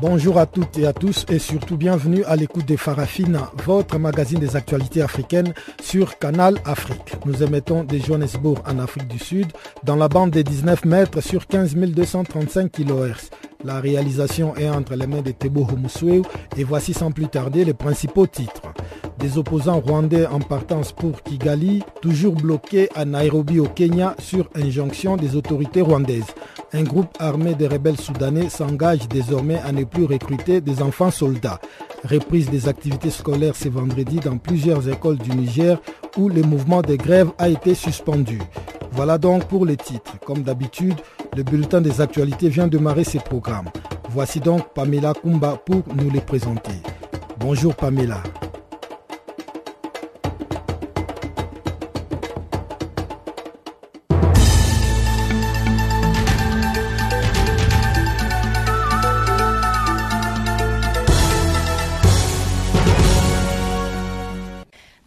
Bonjour à toutes et à tous et surtout bienvenue à l'écoute de Farafina, votre magazine des actualités africaines sur Canal Afrique. Nous émettons de Johannesburg en Afrique du Sud dans la bande des 19 mètres sur 15 235 kHz. La réalisation est entre les mains de Tebo Homusweu et voici sans plus tarder les principaux titres. Des opposants rwandais en partance pour Kigali, toujours bloqués à Nairobi au Kenya sur injonction des autorités rwandaises. Un groupe armé de rebelles soudanais s'engage désormais à ne plus recruter des enfants soldats. Reprise des activités scolaires ce vendredi dans plusieurs écoles du Niger où le mouvement de grève a été suspendu. Voilà donc pour les titres. Comme d'habitude, le bulletin des actualités vient de marrer ses programmes. Voici donc Pamela Kumba pour nous les présenter. Bonjour Pamela.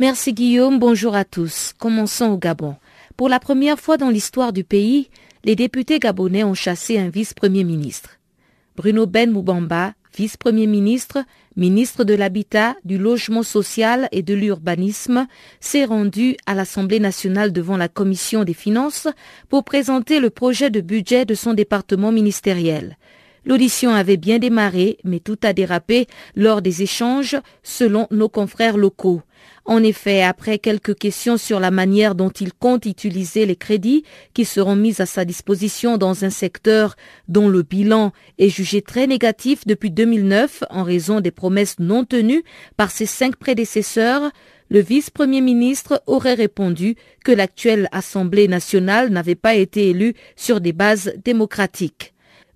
Merci Guillaume, bonjour à tous. Commençons au Gabon. Pour la première fois dans l'histoire du pays, les députés gabonais ont chassé un vice-premier ministre. Bruno Ben Moubamba, vice-premier ministre, ministre de l'Habitat, du Logement social et de l'Urbanisme, s'est rendu à l'Assemblée nationale devant la Commission des finances pour présenter le projet de budget de son département ministériel. L'audition avait bien démarré, mais tout a dérapé lors des échanges, selon nos confrères locaux. En effet, après quelques questions sur la manière dont il compte utiliser les crédits qui seront mis à sa disposition dans un secteur dont le bilan est jugé très négatif depuis 2009 en raison des promesses non tenues par ses cinq prédécesseurs, le vice-premier ministre aurait répondu que l'actuelle Assemblée nationale n'avait pas été élue sur des bases démocratiques.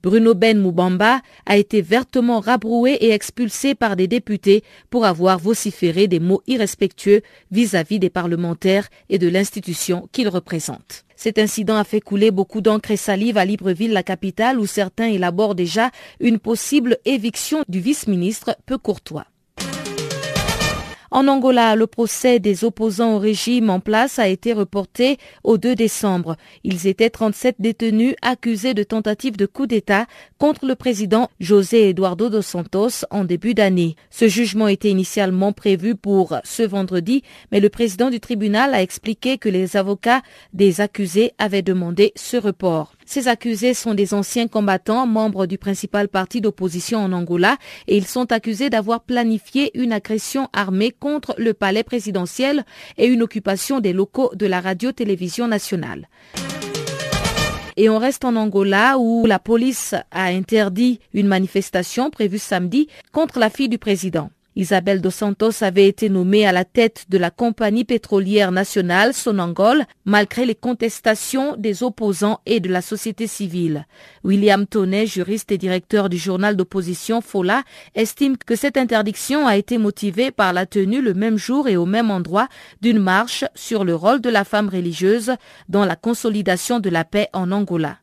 Bruno Ben Moubamba a été vertement rabroué et expulsé par des députés pour avoir vociféré des mots irrespectueux vis-à-vis des parlementaires et de l'institution qu'il représente. Cet incident a fait couler beaucoup d'encre et salive à Libreville, la capitale, où certains élaborent déjà une possible éviction du vice-ministre peu courtois. En Angola, le procès des opposants au régime en place a été reporté au 2 décembre. Ils étaient 37 détenus accusés de tentative de coup d'État contre le président José Eduardo dos Santos en début d'année. Ce jugement était initialement prévu pour ce vendredi, mais le président du tribunal a expliqué que les avocats des accusés avaient demandé ce report. Ces accusés sont des anciens combattants, membres du principal parti d'opposition en Angola, et ils sont accusés d'avoir planifié une agression armée contre le palais présidentiel et une occupation des locaux de la radio-télévision nationale. Et on reste en Angola où la police a interdit une manifestation prévue samedi contre la fille du président. Isabelle dos Santos avait été nommée à la tête de la compagnie pétrolière nationale Sonangol malgré les contestations des opposants et de la société civile. William Tonnet, juriste et directeur du journal d'opposition Fola, estime que cette interdiction a été motivée par la tenue le même jour et au même endroit d'une marche sur le rôle de la femme religieuse dans la consolidation de la paix en Angola.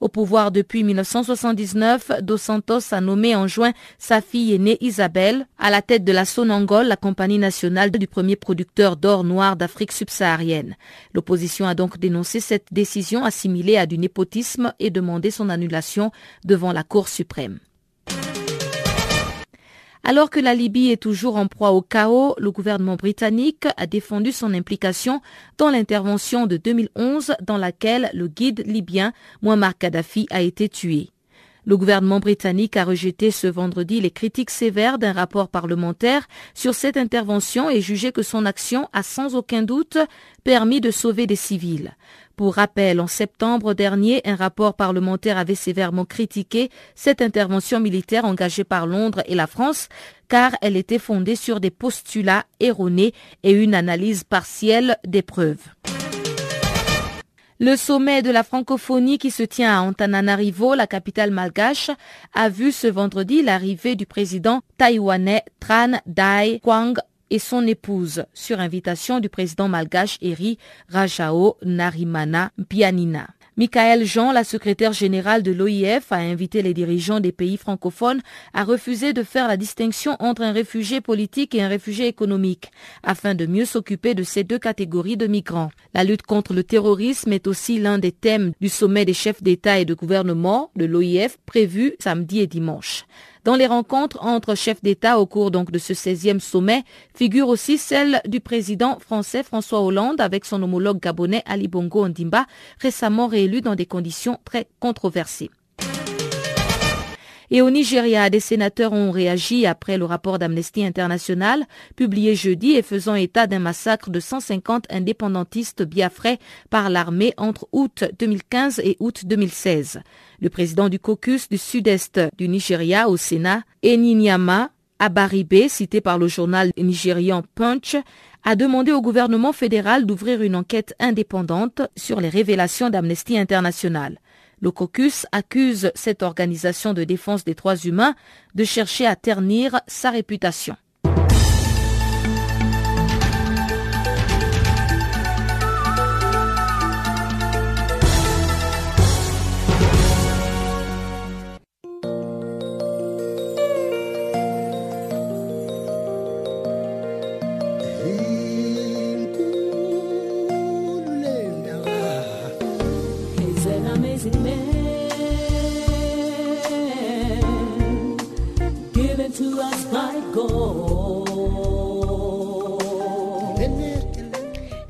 Au pouvoir depuis 1979, Dos Santos a nommé en juin sa fille aînée Isabelle à la tête de la Sonangol, la compagnie nationale du premier producteur d'or noir d'Afrique subsaharienne. L'opposition a donc dénoncé cette décision assimilée à du népotisme et demandé son annulation devant la Cour suprême. Alors que la Libye est toujours en proie au chaos, le gouvernement britannique a défendu son implication dans l'intervention de 2011 dans laquelle le guide libyen Muammar Kadhafi a été tué. Le gouvernement britannique a rejeté ce vendredi les critiques sévères d'un rapport parlementaire sur cette intervention et jugé que son action a sans aucun doute permis de sauver des civils. Pour rappel, en septembre dernier, un rapport parlementaire avait sévèrement critiqué cette intervention militaire engagée par Londres et la France, car elle était fondée sur des postulats erronés et une analyse partielle des preuves. Le sommet de la francophonie qui se tient à Antananarivo, la capitale malgache, a vu ce vendredi l'arrivée du président taïwanais Tran Dai Quang et son épouse, sur invitation du président malgache Eri Rajao Narimana Pianina. Michael Jean, la secrétaire générale de l'OIF, a invité les dirigeants des pays francophones à refuser de faire la distinction entre un réfugié politique et un réfugié économique, afin de mieux s'occuper de ces deux catégories de migrants. La lutte contre le terrorisme est aussi l'un des thèmes du sommet des chefs d'État et de gouvernement de l'OIF prévu samedi et dimanche. Dans les rencontres entre chefs d'État au cours donc de ce 16e sommet figure aussi celle du président français François Hollande avec son homologue gabonais Ali Bongo Ondimba, récemment réélu dans des conditions très controversées. Et au Nigeria, des sénateurs ont réagi après le rapport d'Amnesty International publié jeudi et faisant état d'un massacre de 150 indépendantistes biafrais par l'armée entre août 2015 et août 2016. Le président du caucus du sud-est du Nigeria au Sénat, Eninyama Abaribe, cité par le journal nigérian Punch, a demandé au gouvernement fédéral d'ouvrir une enquête indépendante sur les révélations d'Amnesty International. Le caucus accuse cette organisation de défense des droits humains de chercher à ternir sa réputation.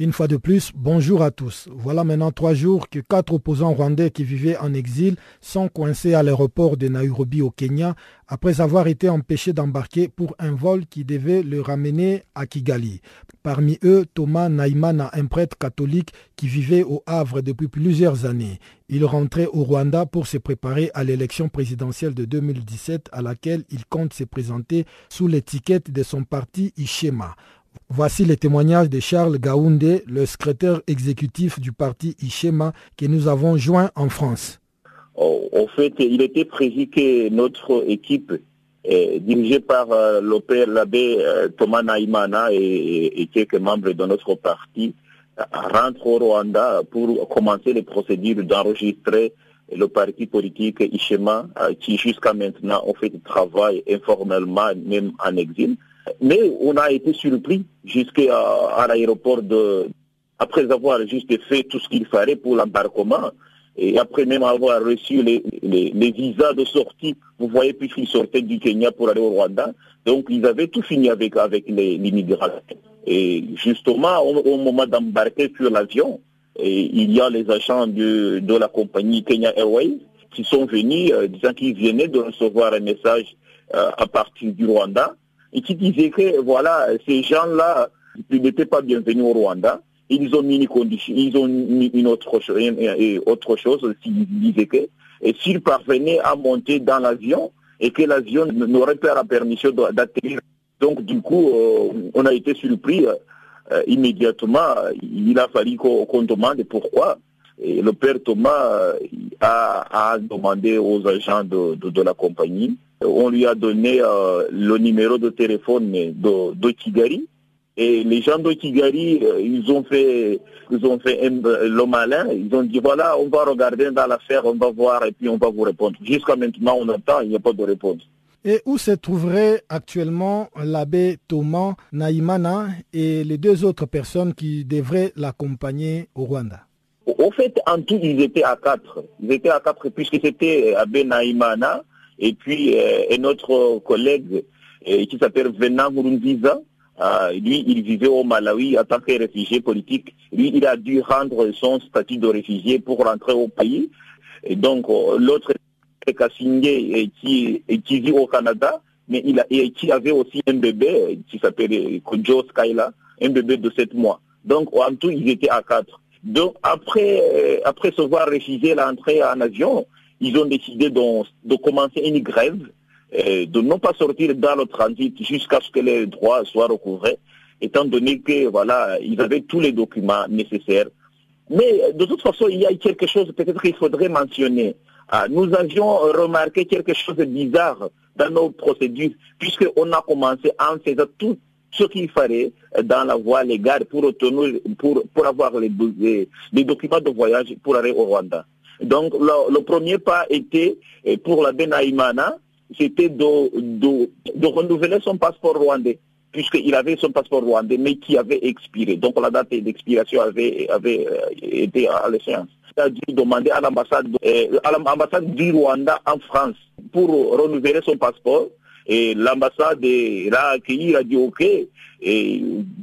Une fois de plus, bonjour à tous. Voilà maintenant trois jours que quatre opposants rwandais qui vivaient en exil sont coincés à l'aéroport de Nairobi au Kenya après avoir été empêchés d'embarquer pour un vol qui devait le ramener à Kigali. Parmi eux, Thomas Naimana, un prêtre catholique qui vivait au Havre depuis plusieurs années. Il rentrait au Rwanda pour se préparer à l'élection présidentielle de 2017 à laquelle il compte se présenter sous l'étiquette de son parti Ishema. Voici les témoignages de Charles Gaoundé, le secrétaire exécutif du parti Ishema que nous avons joint en France. En oh, fait, il était prévu que notre équipe, dirigée par euh, l'abbé euh, Thomas Naimana et, quelques membres de notre parti, rentre au Rwanda pour commencer les procédures d'enregistrer le parti politique Ishema, euh, qui jusqu'à maintenant ont fait du travail informellement, même en exil. Mais on a été surpris jusqu'à l'aéroport de, après avoir juste fait tout ce qu'il fallait pour l'embarquement, et après même avoir reçu les, visas de sortie, vous voyez, puisqu'ils sortaient du Kenya pour aller au Rwanda, donc ils avaient tout fini avec, avec l'immigration. Et justement, au, moment d'embarquer sur l'avion, il y a les agents de, de, la compagnie Kenya Airways qui sont venus euh, disant qu'ils venaient de recevoir un message euh, à partir du Rwanda et qui disait que voilà, ces gens-là n'étaient pas bienvenus au Rwanda. Ils ont mis une condition, ils ont mis une autre chose, autre chose, ils disaient que s'ils parvenaient à monter dans l'avion et que l'avion n'aurait pas la permission d'atterrir. Donc du coup, euh, on a été surpris euh, immédiatement. Il a fallu qu'on demande pourquoi. Et le père Thomas a, a demandé aux agents de la compagnie on lui a donné euh, le numéro de téléphone de, de Kigali. Et les gens de Kigali, euh, ils ont fait, ils ont fait le malin. Ils ont dit voilà, on va regarder dans l'affaire, on va voir et puis on va vous répondre. Jusqu'à maintenant, on attend, il n'y a pas de réponse. Et où se trouverait actuellement l'abbé Thomas Naïmana et les deux autres personnes qui devraient l'accompagner au Rwanda? Au fait, en tout, ils étaient à quatre. Ils étaient à quatre puisque c'était abbé Naïmana, et puis euh, un autre collègue euh, qui s'appelle Venan Murunziza, euh, lui, il vivait au Malawi en tant que réfugié politique. Lui, il a dû rendre son statut de réfugié pour rentrer au pays. Et donc, l'autre Kassinge qui, qui vit au Canada, mais il qui avait aussi un bébé qui s'appelait Kojo Skyla, un bébé de 7 mois. Donc en tout, ils étaient à quatre. Donc après, après se voir refuser l'entrée en avion, ils ont décidé de, de commencer une grève, de ne pas sortir dans le transit jusqu'à ce que les droits soient recouvrés, étant donné que voilà, ils avaient tous les documents nécessaires. Mais de toute façon, il y a quelque chose peut-être qu'il faudrait mentionner. Ah, nous avions remarqué quelque chose de bizarre dans nos procédures, puisqu'on a commencé en faisant tout ce qu'il fallait dans la voie légale pour, obtenir, pour, pour avoir les, les, documents de voyage pour aller au Rwanda. Donc le, le premier pas était pour la Benaïmana, c'était de, renouveler son passeport rwandais puisqu'il avait son passeport rwandais, mais qui avait expiré. Donc la date d'expiration avait, avait été à l'échéance. Il a dû demander à l'ambassade l'ambassade du Rwanda en France pour renouveler son passeport. Et l'ambassade l'a accueilli, il a dit OK. Et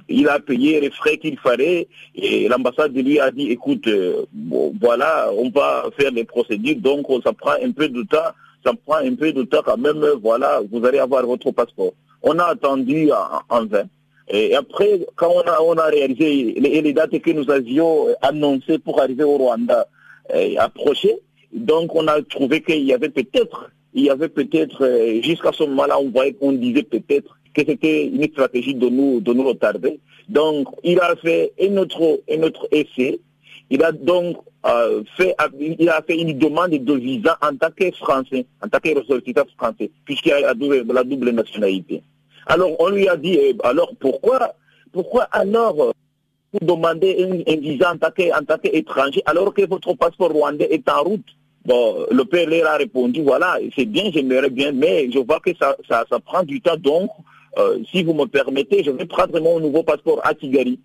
il a payé les frais qu'il fallait. Et l'ambassade lui a dit, écoute, bon, voilà, on va faire les procédures, donc ça prend un peu de temps. Ça prend un peu de temps quand même, voilà, vous allez avoir votre passeport. On a attendu en, vain. Et après, quand on a, on a réalisé les, les dates que nous avions annoncées pour arriver au Rwanda eh, approchées, donc on a trouvé qu'il y avait peut-être, il y avait peut-être, jusqu'à ce moment-là, on voyait qu'on disait peut-être que c'était une stratégie de nous, de nous retarder. Donc, il a fait un autre, un autre essai. Il a donc euh, fait, il a fait une demande de visa en tant que français, en tant que ressortissant français, puisqu'il a la double, nationalité. Alors on lui a dit, alors pourquoi, pourquoi alors vous demandez un, visa en tant, que, en tant qu'étranger alors que votre passeport rwandais est en route? Bon, le père leur a répondu, voilà, c'est bien, j'aimerais bien, mais je vois que ça, ça, ça prend du temps, donc euh, si vous me permettez, je vais prendre mon nouveau passeport à Tigari.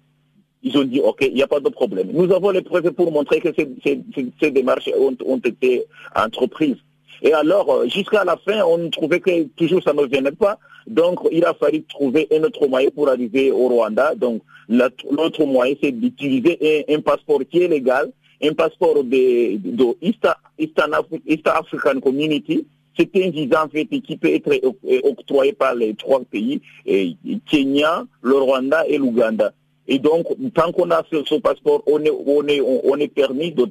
Ils ont dit, OK, il n'y a pas de problème. Nous avons les preuves pour montrer que ces, démarches ont, été entreprises. Et alors, jusqu'à la fin, on trouvait que toujours ça ne venait pas. Donc, il a fallu trouver un autre moyen pour arriver au Rwanda. Donc, l'autre moyen, c'est d'utiliser un, passeport qui est légal, un passeport de, de African Community. C'est un visa en fait qui peut être octroyé par les trois pays, Kenya, le Rwanda et l'Ouganda. Et donc, tant qu'on a ce, passeport, on est, permis de,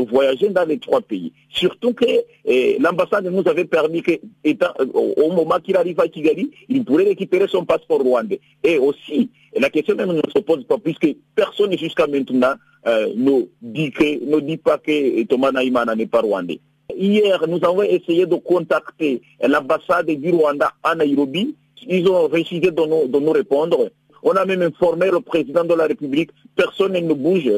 voyager dans les trois pays. Surtout que eh, l'ambassade nous avait permis que, étant, au moment qu'il arrive à Kigali, il pourrait récupérer son passeport rwandais. Et aussi, la question même ne se pose pas, puisque personne jusqu'à maintenant euh, ne, dit que, ne dit pas que Thomas Naïmana n'est pas rwandais. Hier, nous avons essayé de contacter l'ambassade du Rwanda à Nairobi. Ils ont refusé de nous, nous répondre. On a même informé le président de la République, personne ne bouge.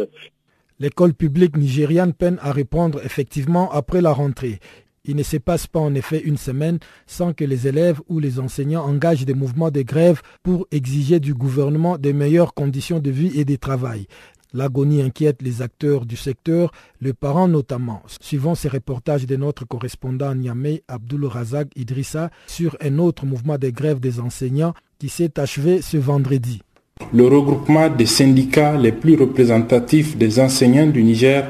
L'école publique nigériane peine à répondre effectivement après la rentrée. Il ne se passe pas en effet une semaine sans que les élèves ou les enseignants engagent des mouvements de grève pour exiger du gouvernement de meilleures conditions de vie et de travail. L'agonie inquiète les acteurs du secteur, les parents notamment. Suivant ces reportages de notre correspondant Niamey, Abdul Razak Idrissa, sur un autre mouvement de grève des enseignants qui s'est achevé ce vendredi. Le regroupement des syndicats les plus représentatifs des enseignants du Niger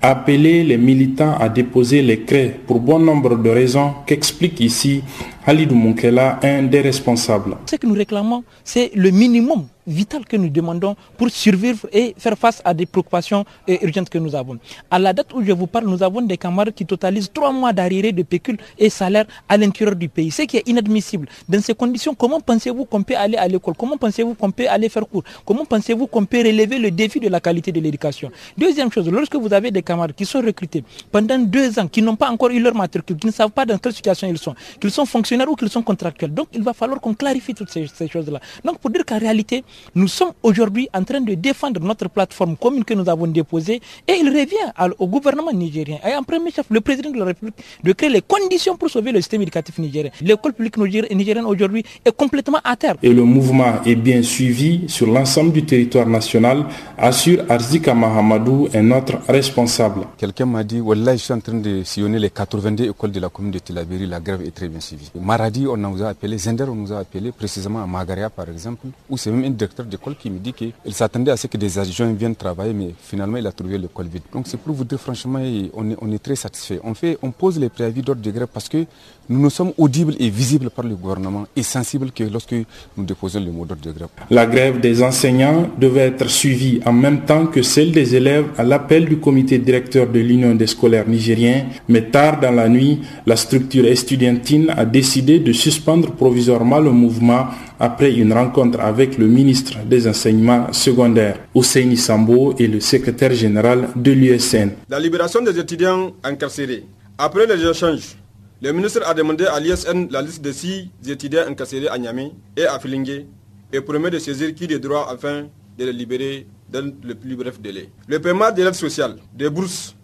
a appelé les militants à déposer les craies pour bon nombre de raisons qu'explique ici Halidou Moukela, un des responsables. Ce que nous réclamons, c'est le minimum vital que nous demandons pour survivre et faire face à des préoccupations urgentes que nous avons. À la date où je vous parle, nous avons des camarades qui totalisent trois mois d'arriérés de pécule et salaire à l'intérieur du pays, ce qui est inadmissible. Dans ces conditions, comment pensez-vous qu'on peut aller à l'école? Comment pensez-vous qu'on peut aller faire cours? Comment pensez-vous qu'on peut relever le défi de la qualité de l'éducation? Deuxième chose, lorsque vous avez des camarades qui sont recrutés pendant deux ans, qui n'ont pas encore eu leur matricule, qui ne savent pas dans quelle situation ils sont, qu'ils sont fonctionnaires ou qu'ils sont contractuels. Donc il va falloir qu'on clarifie toutes ces choses-là. Donc pour dire qu'en réalité, nous sommes aujourd'hui en train de défendre notre plateforme commune que nous avons déposée et il revient à, au gouvernement nigérien et en premier chef le président de la République de créer les conditions pour sauver le système éducatif nigérien. L'école publique nigérienne aujourd'hui est complètement à terre. Et le mouvement est bien suivi sur l'ensemble du territoire national, assure Arzika Mahamadou, un autre responsable. Quelqu'un m'a dit, Wallah, je suis en train de sillonner les 82 écoles de la commune de Tilaberi, la grève est très bien suivie. Maradi, on nous a appelé, Zender, on nous a appelé, précisément à Magaria par exemple, où c'est même une directeur d'école qui me dit qu'il s'attendait à ce que des adjoints viennent travailler, mais finalement il a trouvé l'école vide. Donc c'est pour vous dire franchement, on est, on est très satisfait. On, fait, on pose les préavis d'ordre de grève parce que nous nous sommes audibles et visibles par le gouvernement et sensibles que lorsque nous déposons le mot d'ordre de grève. La grève des enseignants devait être suivie en même temps que celle des élèves à l'appel du comité directeur de l'Union des scolaires nigériens, mais tard dans la nuit, la structure estudiantine a décidé de suspendre provisoirement le mouvement après une rencontre avec le ministre des enseignements secondaires. Hussein Sambo est le secrétaire général de l'USN. La libération des étudiants incarcérés. Après les échanges, le ministre a demandé à l'USN la liste de six étudiants incarcérés à Niamey et à Filingue et promet de saisir qui des droits afin de les libérer dans le plus bref délai. Le paiement de l'aide sociale, des bourses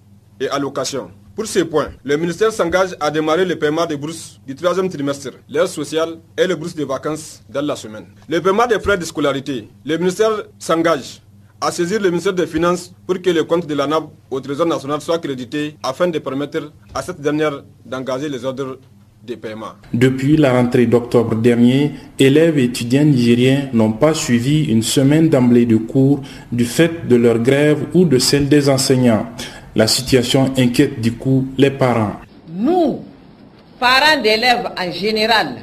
et allocations pour ces points, le ministère s'engage à démarrer le paiement des bourses du troisième trimestre, l'aide sociale et les bourses de vacances dans la semaine. Le paiement des frais de scolarité, le ministère s'engage à saisir le ministère des Finances pour que le compte de la NAB au Trésor national soit crédité afin de permettre à cette dernière d'engager les ordres de paiement. Depuis la rentrée d'octobre dernier, élèves et étudiants nigériens n'ont pas suivi une semaine d'emblée de cours du fait de leur grève ou de celle des enseignants. La situation inquiète du coup les parents. Nous, parents d'élèves en général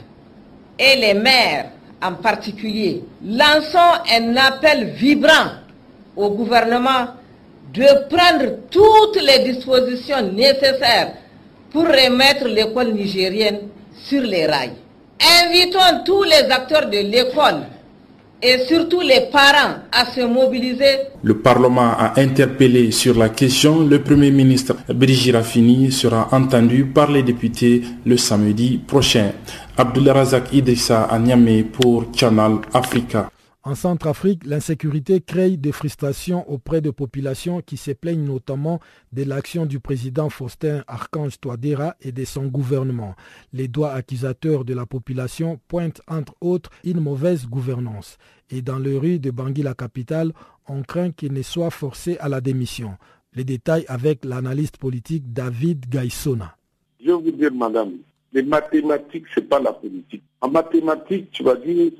et les mères en particulier, lançons un appel vibrant au gouvernement de prendre toutes les dispositions nécessaires pour remettre l'école nigérienne sur les rails. Invitons tous les acteurs de l'école et surtout les parents à se mobiliser. Le Parlement a interpellé sur la question. Le Premier ministre Brigitte sera entendu par les députés le samedi prochain. Abdullah Razak Idrissa à Niamey pour Channel Africa. En Centrafrique, l'insécurité crée des frustrations auprès de populations qui se plaignent notamment de l'action du président Faustin Archange Touadéra et de son gouvernement. Les doigts accusateurs de la population pointent entre autres une mauvaise gouvernance. Et dans les rues de Bangui, la capitale, on craint qu'il ne soit forcé à la démission. Les détails avec l'analyste politique David Gaissona. Je vous dire, madame, les mathématiques, ce n'est pas la politique. En mathématiques, tu vas dire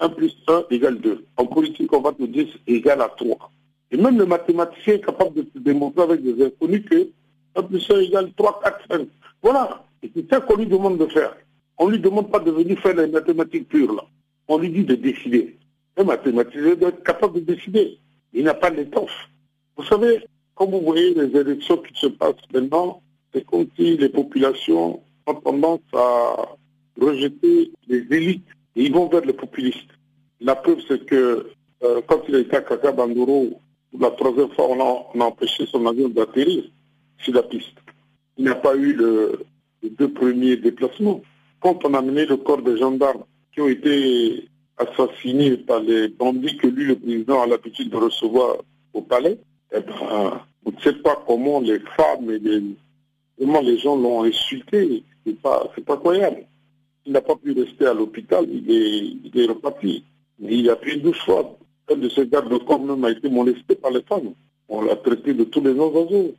1 plus 1 égale 2. En politique, on va te dire égale à 3. Et même le mathématicien est capable de te démontrer avec des inconnus que 1 plus 1 égale 3, 4, 5. Voilà. Et c'est ça qu'on lui demande de faire. On ne lui demande pas de venir faire les mathématiques pures, là. On lui dit de décider. Un mathématicien doit être capable de décider. Il n'a pas d'étoffe. Vous savez, comme vous voyez les élections qui se passent maintenant, c'est comme si les populations ont tendance à rejeter les élites ils vont vers les populistes. La preuve, c'est que euh, quand il a été à Kaka Banduro, la troisième fois, on a, empêché son avion d'atterrir sur la piste. Il n'a pas eu le, les deux premiers déplacements. Quand on a mené le corps des gendarmes qui ont été assassinés par les bandits que lui, le président, a l'habitude de recevoir au palais, eh ben, on ne sait pas comment les femmes et les, comment les gens l'ont insulté. C'est pas, c'est pas croyable. Il n'a pas pu rester à l'hôpital, il est, il est reparti. Il a pris deux fois. Un de ses gardes de corps même a été molesté par les femmes. On l'a traité de tous les noms oiseaux.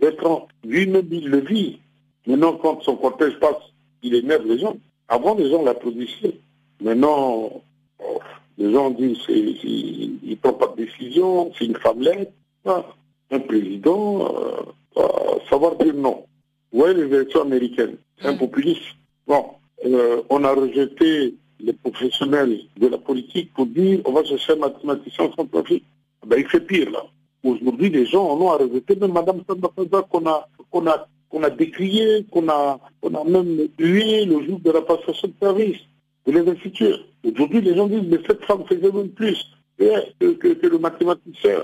Bertrand, lui-même, il le vit. Maintenant, quand son cortège passe, il énerve les gens. Avant, les gens l'applaudissaient. Maintenant, oh, les gens disent qu'il ne prend pas de décision, c'est une femmelette. Ah, un président, euh, savoir dire non. Vous voyez les élections américaines, c'est un populiste. Bon, euh, on a rejeté les professionnels de la politique pour dire on va chercher un mathématicien sans profit. Ben, il fait pire là. Aujourd'hui, les gens en ont à rejeter, même Mme Sanda qu'on a, qu'on a, qu'on a décrié, qu'on a, qu'on a même hué le jour de la passation de service, de l'investiture. Aujourd'hui, les gens disent, mais cette femme faisait même plus que, le mathématicien.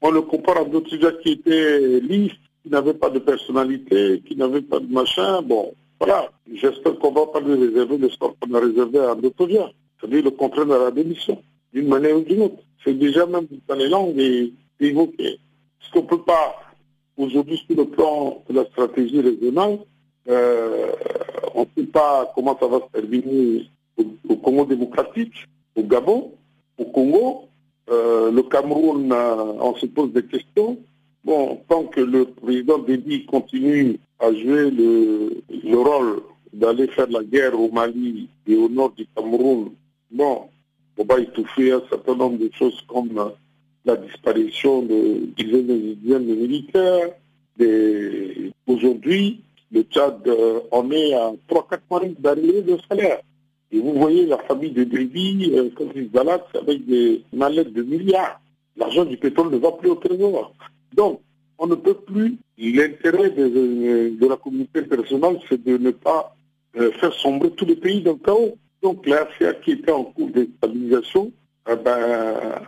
On le compare à d'autres sujets qui étaient lisses, qui n'avaient pas de personnalité, qui n'avaient pas de machin. Bon, voilà, j'espère qu'on va pas lui réserver le sort qu'on a réservé à gens. C'est-à-dire le contraire à la démission, d'une manière ou d'une autre. C'est déjà même dans les langues évoqué. Parce qu'on ne peut pas, aujourd'hui, sur le plan de la stratégie régionale, euh, on ne sait pas comment ça va se terminer au, Congo démocratique, au Gabon, au Congo. Euh, le Cameroun, euh, on se pose des questions. Bon, tant que le président Déby continue à jouer le, rôle d'aller faire la guerre au Mali et au nord du Cameroun, bon, On va étouffer un certain nombre de choses comme la disparition de dizaines de militaires. Aujourd'hui, le Tchad en est à 3-4 mois d'arrivée de salaire. Et vous voyez la famille de Lévy, euh, quand ils avec des mallettes de milliards. L'argent du pétrole ne va plus au trésor. Donc, on ne peut plus. L'intérêt de, la communauté internationale, c'est de ne pas euh, faire sombrer tous les pays dans le chaos. Donc, l'AFIA qui était en cours de stabilisation, eh ben,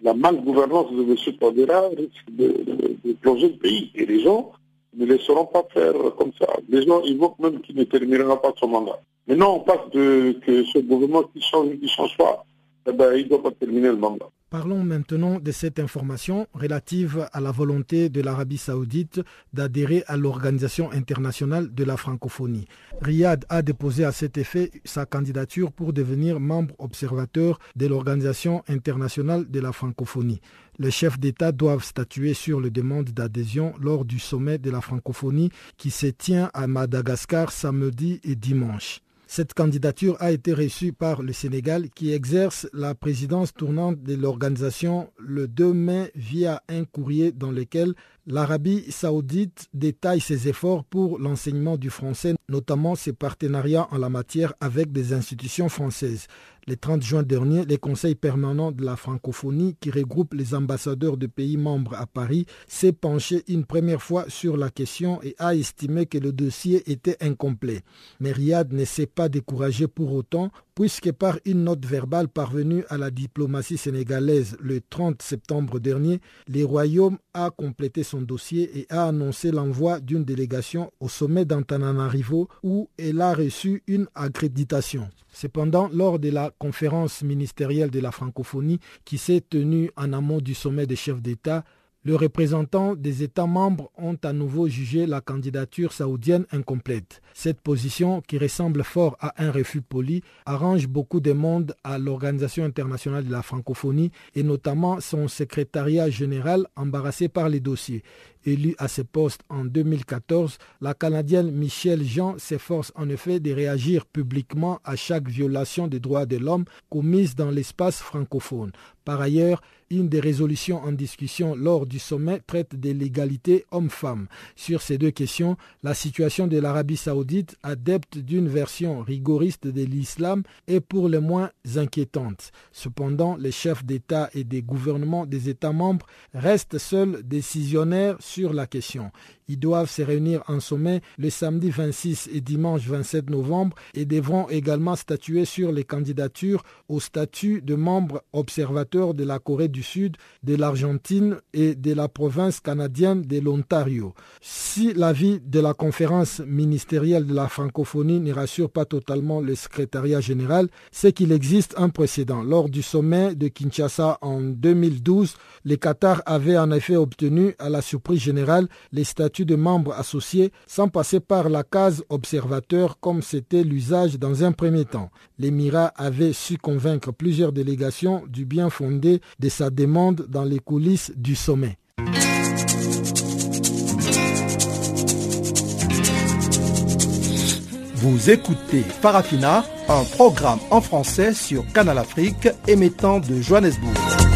la malgouvernance de M. Tadera risque de, plonger le pays. Et les gens ne laisseront pas faire comme ça. Les gens évoquent même qu'il ne terminera pas son mandat. Maintenant, on passe de que ce gouvernement qui change qui ne change pas, eh ben, il ne doit pas terminer le mandat. Parlons maintenant de cette information relative à la volonté de l'Arabie saoudite d'adhérer à l'Organisation internationale de la francophonie. Riyad a déposé à cet effet sa candidature pour devenir membre observateur de l'Organisation internationale de la francophonie. Les chefs d'État doivent statuer sur les demandes d'adhésion lors du sommet de la francophonie qui se tient à Madagascar samedi et dimanche. Cette candidature a été reçue par le Sénégal qui exerce la présidence tournante de l'organisation le 2 mai via un courrier dans lequel l'Arabie saoudite détaille ses efforts pour l'enseignement du français, notamment ses partenariats en la matière avec des institutions françaises. Le 30 juin dernier, le Conseil permanent de la francophonie, qui regroupe les ambassadeurs de pays membres à Paris, s'est penché une première fois sur la question et a estimé que le dossier était incomplet. Mais Riyad ne s'est pas découragé pour autant, puisque par une note verbale parvenue à la diplomatie sénégalaise le 30 septembre dernier, le Royaume a complété son dossier et a annoncé l'envoi d'une délégation au sommet d'Antananarivo où elle a reçu une accréditation. Cependant, lors de la conférence ministérielle de la francophonie qui s'est tenue en amont du sommet des chefs d'État, les représentants des États membres ont à nouveau jugé la candidature saoudienne incomplète. Cette position, qui ressemble fort à un refus poli, arrange beaucoup de monde à l'Organisation internationale de la francophonie et notamment son secrétariat général embarrassé par les dossiers. Élue à ce poste en 2014, la Canadienne Michelle Jean s'efforce en effet de réagir publiquement à chaque violation des droits de l'homme commise dans l'espace francophone. Par ailleurs, une des résolutions en discussion lors du sommet traite de l'égalité homme-femme. Sur ces deux questions, la situation de l'Arabie saoudite, adepte d'une version rigoriste de l'islam, est pour le moins inquiétante. Cependant, les chefs d'État et des gouvernements des États membres restent seuls décisionnaires sur la question. Ils doivent se réunir en sommet le samedi 26 et dimanche 27 novembre et devront également statuer sur les candidatures au statut de membre observateur de la Corée du Sud, de l'Argentine et de la province canadienne de l'Ontario. Si l'avis de la conférence ministérielle de la francophonie ne rassure pas totalement le secrétariat général, c'est qu'il existe un précédent. Lors du sommet de Kinshasa en 2012, le Qatar avait en effet obtenu à la surprise générale les statuts de membres associés sans passer par la case observateur comme c'était l'usage dans un premier temps. L'émirat avait su convaincre plusieurs délégations du bien fondé de sa demande dans les coulisses du sommet. Vous écoutez Farafina, un programme en français sur Canal Afrique émettant de Johannesburg.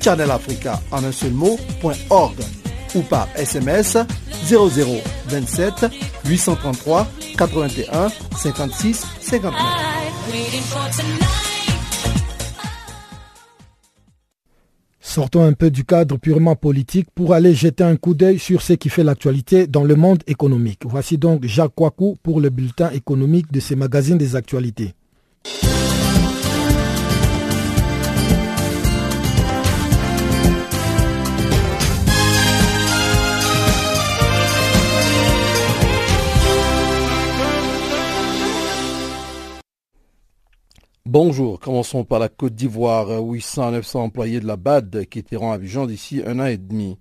Channel Africa en un seul mot.org ou par SMS 0027 833 81 56 59. Sortons un peu du cadre purement politique pour aller jeter un coup d'œil sur ce qui fait l'actualité dans le monde économique. Voici donc Jacques Kouakou pour le bulletin économique de ces magazines des actualités. Bonjour, commençons par la Côte d'Ivoire. 800 à 900 employés de la BAD quitteront Abidjan d'ici un an et demi.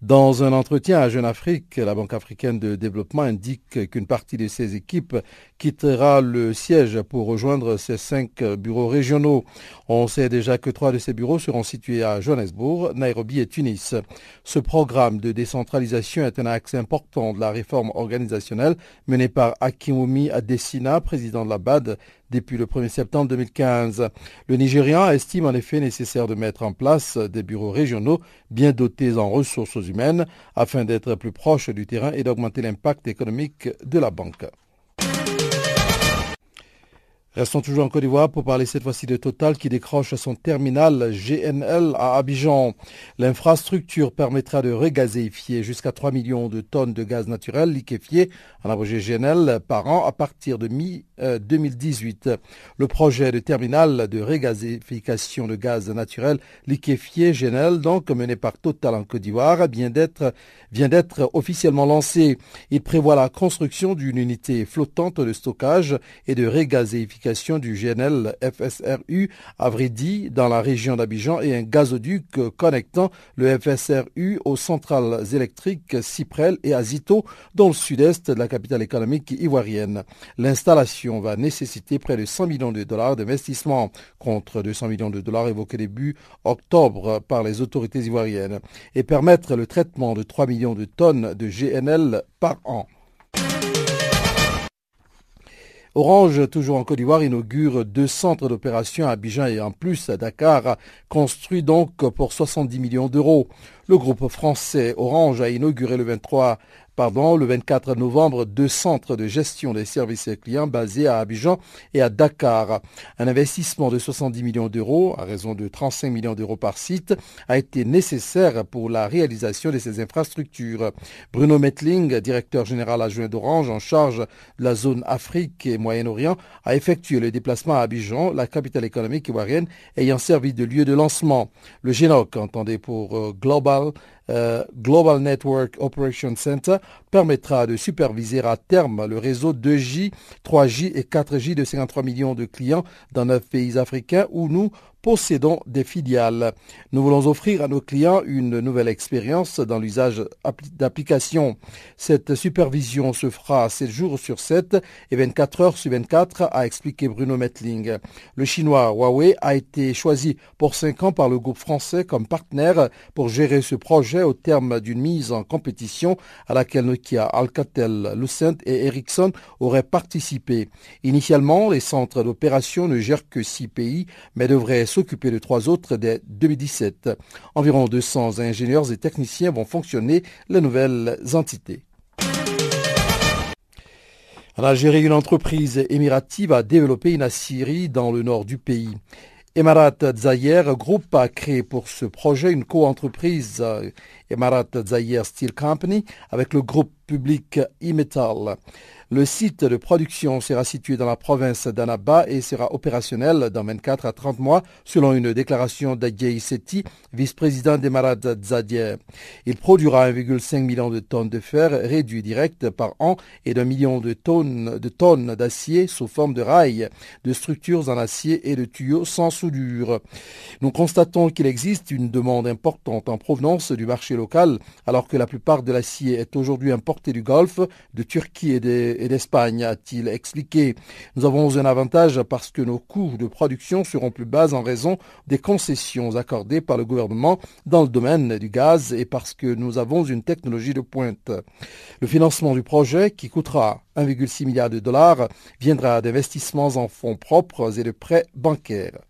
Dans un entretien à Jeune Afrique, la Banque africaine de développement indique qu'une partie de ses équipes quittera le siège pour rejoindre ses cinq bureaux régionaux. On sait déjà que trois de ces bureaux seront situés à Johannesburg, Nairobi et Tunis. Ce programme de décentralisation est un axe important de la réforme organisationnelle menée par Akimoumi Adesina, président de la BAD, depuis le 1er septembre 2015. Le Nigérian estime en effet nécessaire de mettre en place des bureaux régionaux bien dotés en ressources humaines afin d'être plus proche du terrain et d'augmenter l'impact économique de la banque. Restons toujours en Côte d'Ivoire pour parler cette fois-ci de Total qui décroche son terminal GNL à Abidjan. L'infrastructure permettra de regazéifier jusqu'à 3 millions de tonnes de gaz naturel liquéfié, en abrégé GNL, par an à partir de mi-2018. Le projet de terminal de regazéification de gaz naturel liquéfié GNL, donc mené par Total en Côte d'Ivoire, vient d'être vient d'être officiellement lancé. Il prévoit la construction d'une unité flottante de stockage et de regazéification du GNL FSRU à dans la région d'Abidjan et un gazoduc connectant le FSRU aux centrales électriques Cyprel et Azito dans le sud-est de la capitale économique ivoirienne. L'installation va nécessiter près de 100 millions de dollars d'investissement contre 200 millions de dollars évoqués début octobre par les autorités ivoiriennes et permettre le traitement de 3 millions de tonnes de GNL par an. Orange, toujours en Côte d'Ivoire, inaugure deux centres d'opération à Abidjan et en plus à Dakar, construits donc pour 70 millions d'euros. Le groupe français Orange a inauguré le 23 le 24 novembre deux centres de gestion des services clients basés à Abidjan et à Dakar. Un investissement de 70 millions d'euros, à raison de 35 millions d'euros par site, a été nécessaire pour la réalisation de ces infrastructures. Bruno Metling, directeur général adjoint d'Orange en charge de la zone Afrique et Moyen-Orient, a effectué le déplacement à Abidjan, la capitale économique ivoirienne, ayant servi de lieu de lancement. Le GENOC, entendez pour euh, Global euh, Global Network Operation Center permettra de superviser à terme le réseau 2J, 3J et 4J de 53 millions de clients dans neuf pays africains où nous possédons des filiales. Nous voulons offrir à nos clients une nouvelle expérience dans l'usage d'applications. Cette supervision se fera 7 jours sur 7 et 24 heures sur 24, a expliqué Bruno Metling. Le chinois Huawei a été choisi pour 5 ans par le groupe français comme partenaire pour gérer ce projet au terme d'une mise en compétition à laquelle Nokia, Alcatel, Lucent et Ericsson auraient participé. Initialement, les centres d'opération ne gèrent que 6 pays, mais devraient s'occuper de trois autres dès 2017. Environ 200 ingénieurs et techniciens vont fonctionner les nouvelles entités. En Algérie, une entreprise émirative a développé une aciérie dans le nord du pays. Emarat Zayer Group a créé pour ce projet une co-entreprise Emarat Zayer Steel Company avec le groupe public e le site de production sera situé dans la province d'Annaba et sera opérationnel dans 24 à 30 mois, selon une déclaration d'Agye Seti, vice-président des Marad Zadier. Il produira 1,5 million de tonnes de fer réduit direct par an et d'un million de tonnes de tonnes d'acier sous forme de rails, de structures en acier et de tuyaux sans soudure. Nous constatons qu'il existe une demande importante en provenance du marché local, alors que la plupart de l'acier est aujourd'hui importé du Golfe, de Turquie et d'Espagne, a-t-il expliqué. Nous avons un avantage parce que nos coûts de production seront plus bas en raison des concessions accordées par le gouvernement dans le domaine du gaz et parce que nous avons une technologie de pointe. Le financement du projet, qui coûtera 1,6 milliard de dollars, viendra d'investissements en fonds propres et de prêts bancaires.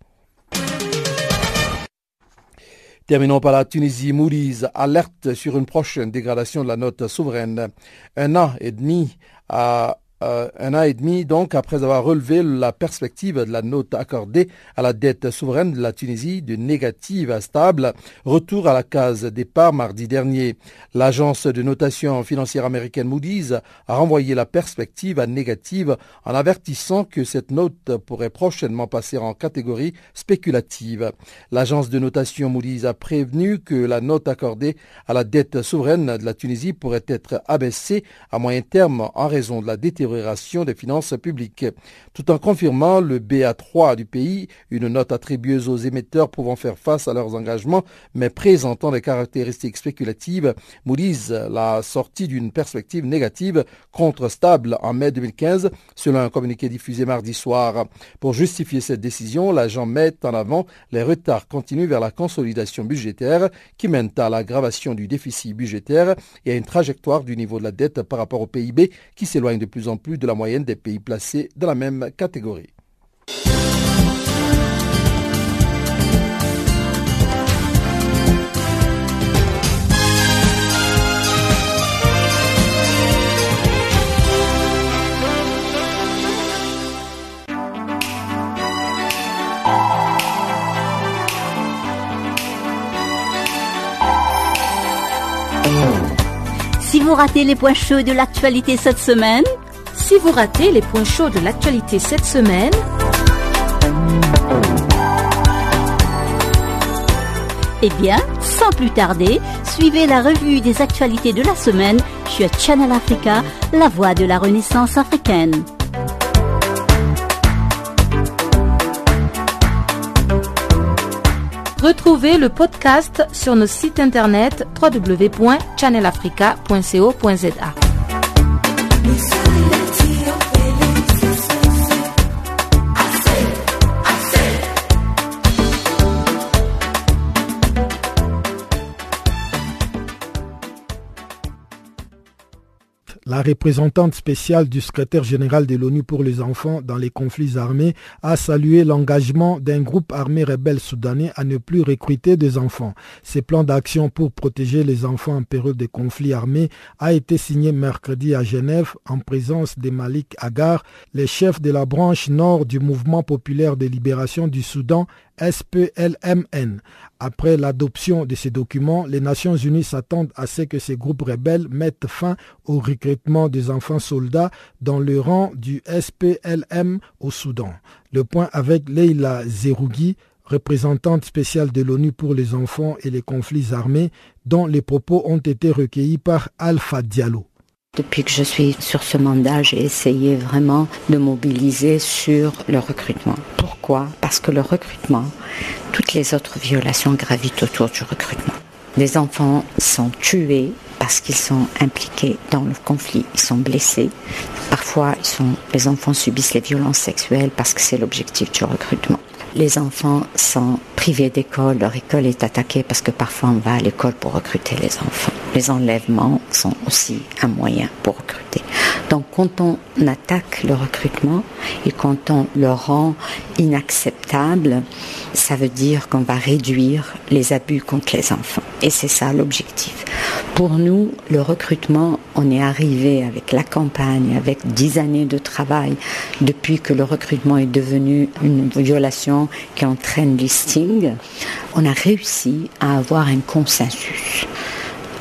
Terminons par la Tunisie. Moody's alerte sur une prochaine dégradation de la note souveraine. Un an et demi uh, Euh, un an et demi donc après avoir relevé la perspective de la note accordée à la dette souveraine de la Tunisie de négative à stable. Retour à la case départ mardi dernier. L'agence de notation financière américaine Moody's a renvoyé la perspective à négative en avertissant que cette note pourrait prochainement passer en catégorie spéculative. L'agence de notation Moody's a prévenu que la note accordée à la dette souveraine de la Tunisie pourrait être abaissée à moyen terme en raison de la détérioration détérioration des finances publiques. Tout en confirmant le BA3 du pays, une note attribuée aux émetteurs pouvant faire face à leurs engagements, mais présentant des caractéristiques spéculatives, Moody's la sortie d'une perspective négative contre stable en mai 2015, selon un communiqué diffusé mardi soir. Pour justifier cette décision, l'agent met en avant les retards continus vers la consolidation budgétaire qui mènent à l'aggravation du déficit budgétaire et à une trajectoire du niveau de la dette par rapport au PIB qui s'éloigne de plus en plus de la moyenne des pays placés dans la même catégorie. Si vous ratez les points chauds de l'actualité cette semaine, si vous ratez les points chauds de l'actualité cette semaine, eh bien, sans plus tarder, suivez la revue des actualités de la semaine sur Channel Africa, la voix de la Renaissance africaine. Retrouvez le podcast sur notre site internet www.channelafrica.co.za. La représentante spéciale du secrétaire général de l'ONU pour les enfants dans les conflits armés a salué l'engagement d'un groupe armé rebelle soudanais à ne plus recruter des enfants. Ce plan d'action pour protéger les enfants en période de conflits armés a été signé mercredi à Genève en présence de Malik Agar, le chef de la branche nord du mouvement populaire de libération du Soudan SPLMN. Après l'adoption de ces documents, les Nations Unies s'attendent à ce que ces groupes rebelles mettent fin au recrutement des enfants soldats dans le rang du SPLM au Soudan. Le point avec Leila Zerougui, représentante spéciale de l'ONU pour les enfants et les conflits armés, dont les propos ont été recueillis par Alpha Diallo. Depuis que je suis sur ce mandat, j'ai essayé vraiment de mobiliser sur le recrutement. Pourquoi? Parce que le recrutement, toutes les autres violations gravitent autour du recrutement. Les enfants sont tués parce qu'ils sont impliqués dans le conflit, ils sont blessés. Parfois, les enfants subissent les violences sexuelles parce que c'est l'objectif du recrutement. Les enfants sont privés d'école, leur école est attaquée parce que parfois on va à l'école pour recruter les enfants. Les enlèvements sont aussi un moyen pour recruter. Donc quand on attaque le recrutement et quand on le rend inacceptable, ça veut dire qu'on va réduire les abus contre les enfants. Et c'est ça l'objectif. Pour nous, le recrutement, on est arrivé avec la campagne, avec dix années de travail, depuis que le recrutement est devenu une violation qui entraîne listing, on a réussi à avoir un consensus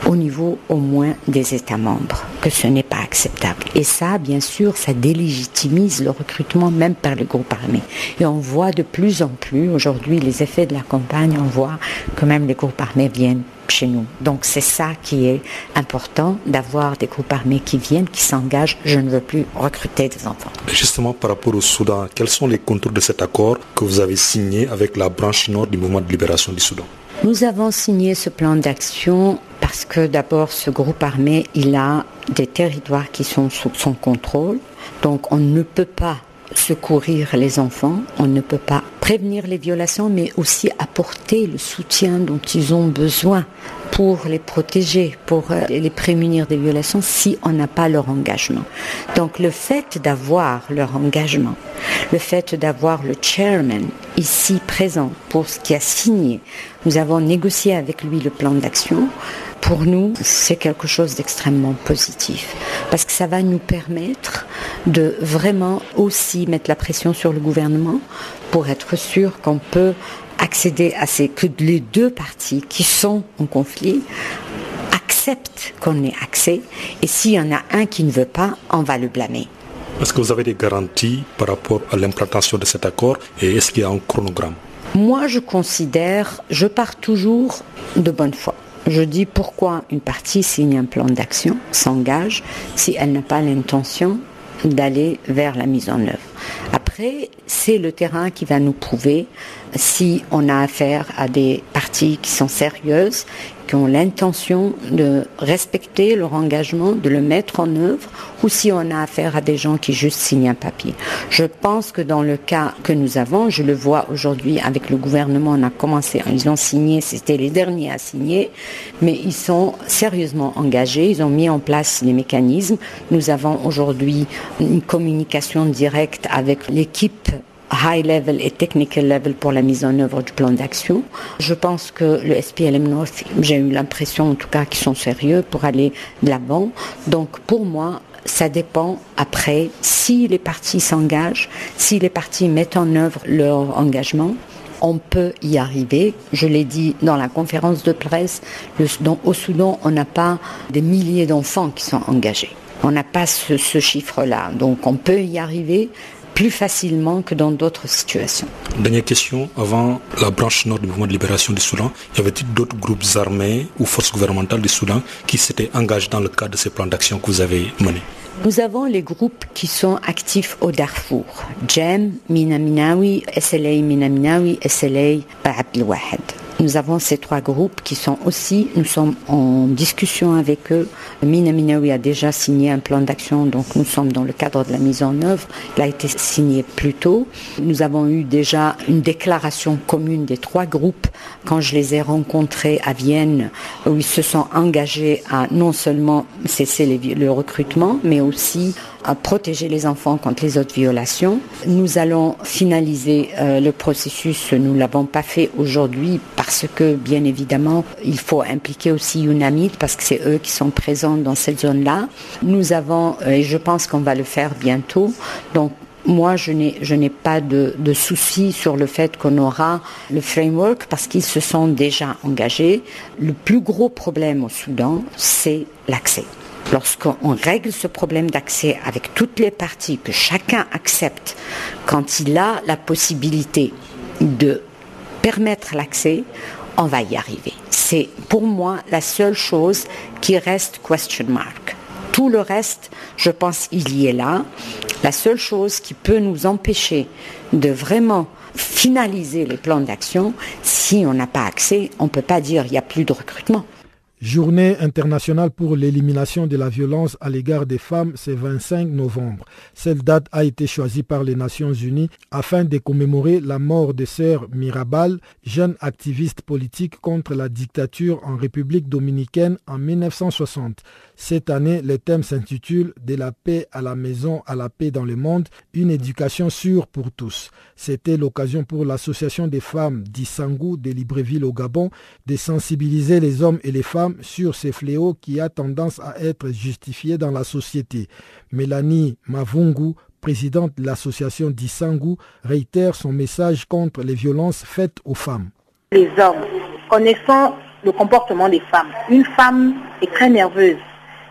au niveau au moins des États membres, que ce n'est pas acceptable. Et ça, bien sûr, ça délégitimise le recrutement même par les groupes armés. Et on voit de plus en plus aujourd'hui les effets de la campagne, on voit que même les groupes armés viennent chez nous. Donc c'est ça qui est important, d'avoir des groupes armés qui viennent, qui s'engagent. Je ne veux plus recruter des enfants. Justement, par rapport au Soudan, quels sont les contours de cet accord que vous avez signé avec la branche nord du mouvement de libération du Soudan? Nous avons signé ce plan d'action parce que d'abord, ce groupe armé, il a des territoires qui sont sous son contrôle. Donc on ne peut pas secourir les enfants, on ne peut pas prévenir les violations, mais aussi apporter le soutien dont ils ont besoin pour les protéger, pour euh, les prémunir des violations si on n'a pas leur engagement. Donc le fait d'avoir leur engagement, le fait d'avoir le chairman ici présent pour ce qui a signé, nous avons négocié avec lui le plan d'action, pour nous, c'est quelque chose d'extrêmement positif. Parce que ça va nous permettre de vraiment aussi mettre la pression sur le gouvernement pour être sûr qu'on peut accéder à ces que les deux parties qui sont en conflit acceptent qu'on ait accès et s'il y en a un qui ne veut pas, on va le blâmer. Est-ce que vous avez des garanties par rapport à l'implantation de cet accord et est-ce qu'il y a un chronogramme? Moi, je considère, je pars toujours de bonne foi. Je dis pourquoi une partie signe un plan d'action, s'engage, si elle n'a pas l'intention d'aller vers la mise en œuvre. Après, c'est le terrain qui va nous prouver si on a affaire à des parties qui sont sérieuses, qui ont l'intention de respecter leur engagement, de le mettre en œuvre, ou si on a affaire à des gens qui juste signent un papier. Je pense que dans le cas que nous avons, je le vois aujourd'hui avec le gouvernement, on a commencé, ils ont signé, c'était les derniers à signer, mais ils sont sérieusement engagés, ils ont mis en place les mécanismes. Nous avons aujourd'hui une communication directe avec l'équipe high level et technical level pour la mise en œuvre du plan d'action. Je pense que le SPLM North, j'ai eu l'impression en tout cas qu'ils sont sérieux pour aller de l'avant. Donc pour moi, ça dépend après si les partis s'engagent, si les partis mettent en œuvre leur engagement. On peut y arriver. Je l'ai dit dans la conférence de presse, au Soudan, on n'a pas des milliers d'enfants qui sont engagés. On n'a pas ce chiffre-là. Donc on peut y arriver, plus facilement que dans d'autres situations. Dernière question, avant la branche nord du mouvement de libération du Soudan, y avait-il d'autres groupes armés ou forces gouvernementales du Soudan qui s'étaient engagés dans le cadre de ces plans d'action que vous avez menés? Nous avons les groupes qui sont actifs au Darfour. JEM, Minaminawi, SLA Minaminawi, SLA Abdel Wahed. Nous avons ces trois groupes qui sont aussi, nous sommes en discussion avec eux. Mina Minawi a déjà signé un plan d'action, donc nous sommes dans le cadre de la mise en œuvre. Il a été signé plus tôt. Nous avons eu déjà une déclaration commune des trois groupes quand je les ai rencontrés à Vienne, où ils se sont engagés à non seulement cesser le recrutement, mais aussi à protéger les enfants contre les autres violations. Nous allons finaliser euh, le processus. Nous ne l'avons pas fait aujourd'hui parce que, bien évidemment, il faut impliquer aussi UNAMID parce que c'est eux qui sont présents dans cette zone-là. Nous avons, euh, et je pense qu'on va le faire bientôt, donc moi, je n'ai pas de, de souci sur le fait qu'on aura le framework parce qu'ils se sont déjà engagés. Le plus gros problème au Soudan, c'est l'accès. Lorsqu'on règle ce problème d'accès avec toutes les parties, que chacun accepte quand il a la possibilité de permettre l'accès, on va y arriver. C'est pour moi la seule chose qui reste question mark. Tout le reste, je pense, il y est là. La seule chose qui peut nous empêcher de vraiment finaliser les plans d'action, si on n'a pas accès, on ne peut pas dire qu'il n'y a plus de recrutement. Journée internationale pour l'élimination de la violence à l'égard des femmes, c'est 25 novembre. Cette date a été choisie par les Nations Unies afin de commémorer la mort de sœur Mirabal, jeune activiste politique contre la dictature en République dominicaine en 1960. Cette année, le thème s'intitule De la paix à la maison à la paix dans le monde, une éducation sûre pour tous. C'était l'occasion pour l'association des femmes d'Issangou de Libreville au Gabon de sensibiliser les hommes et les femmes sur ces fléaux qui a tendance à être justifiés dans la société. Mélanie Mavungu, présidente de l'association d'Issangou, réitère son message contre les violences faites aux femmes. Les hommes, connaissant le comportement des femmes, une femme est très nerveuse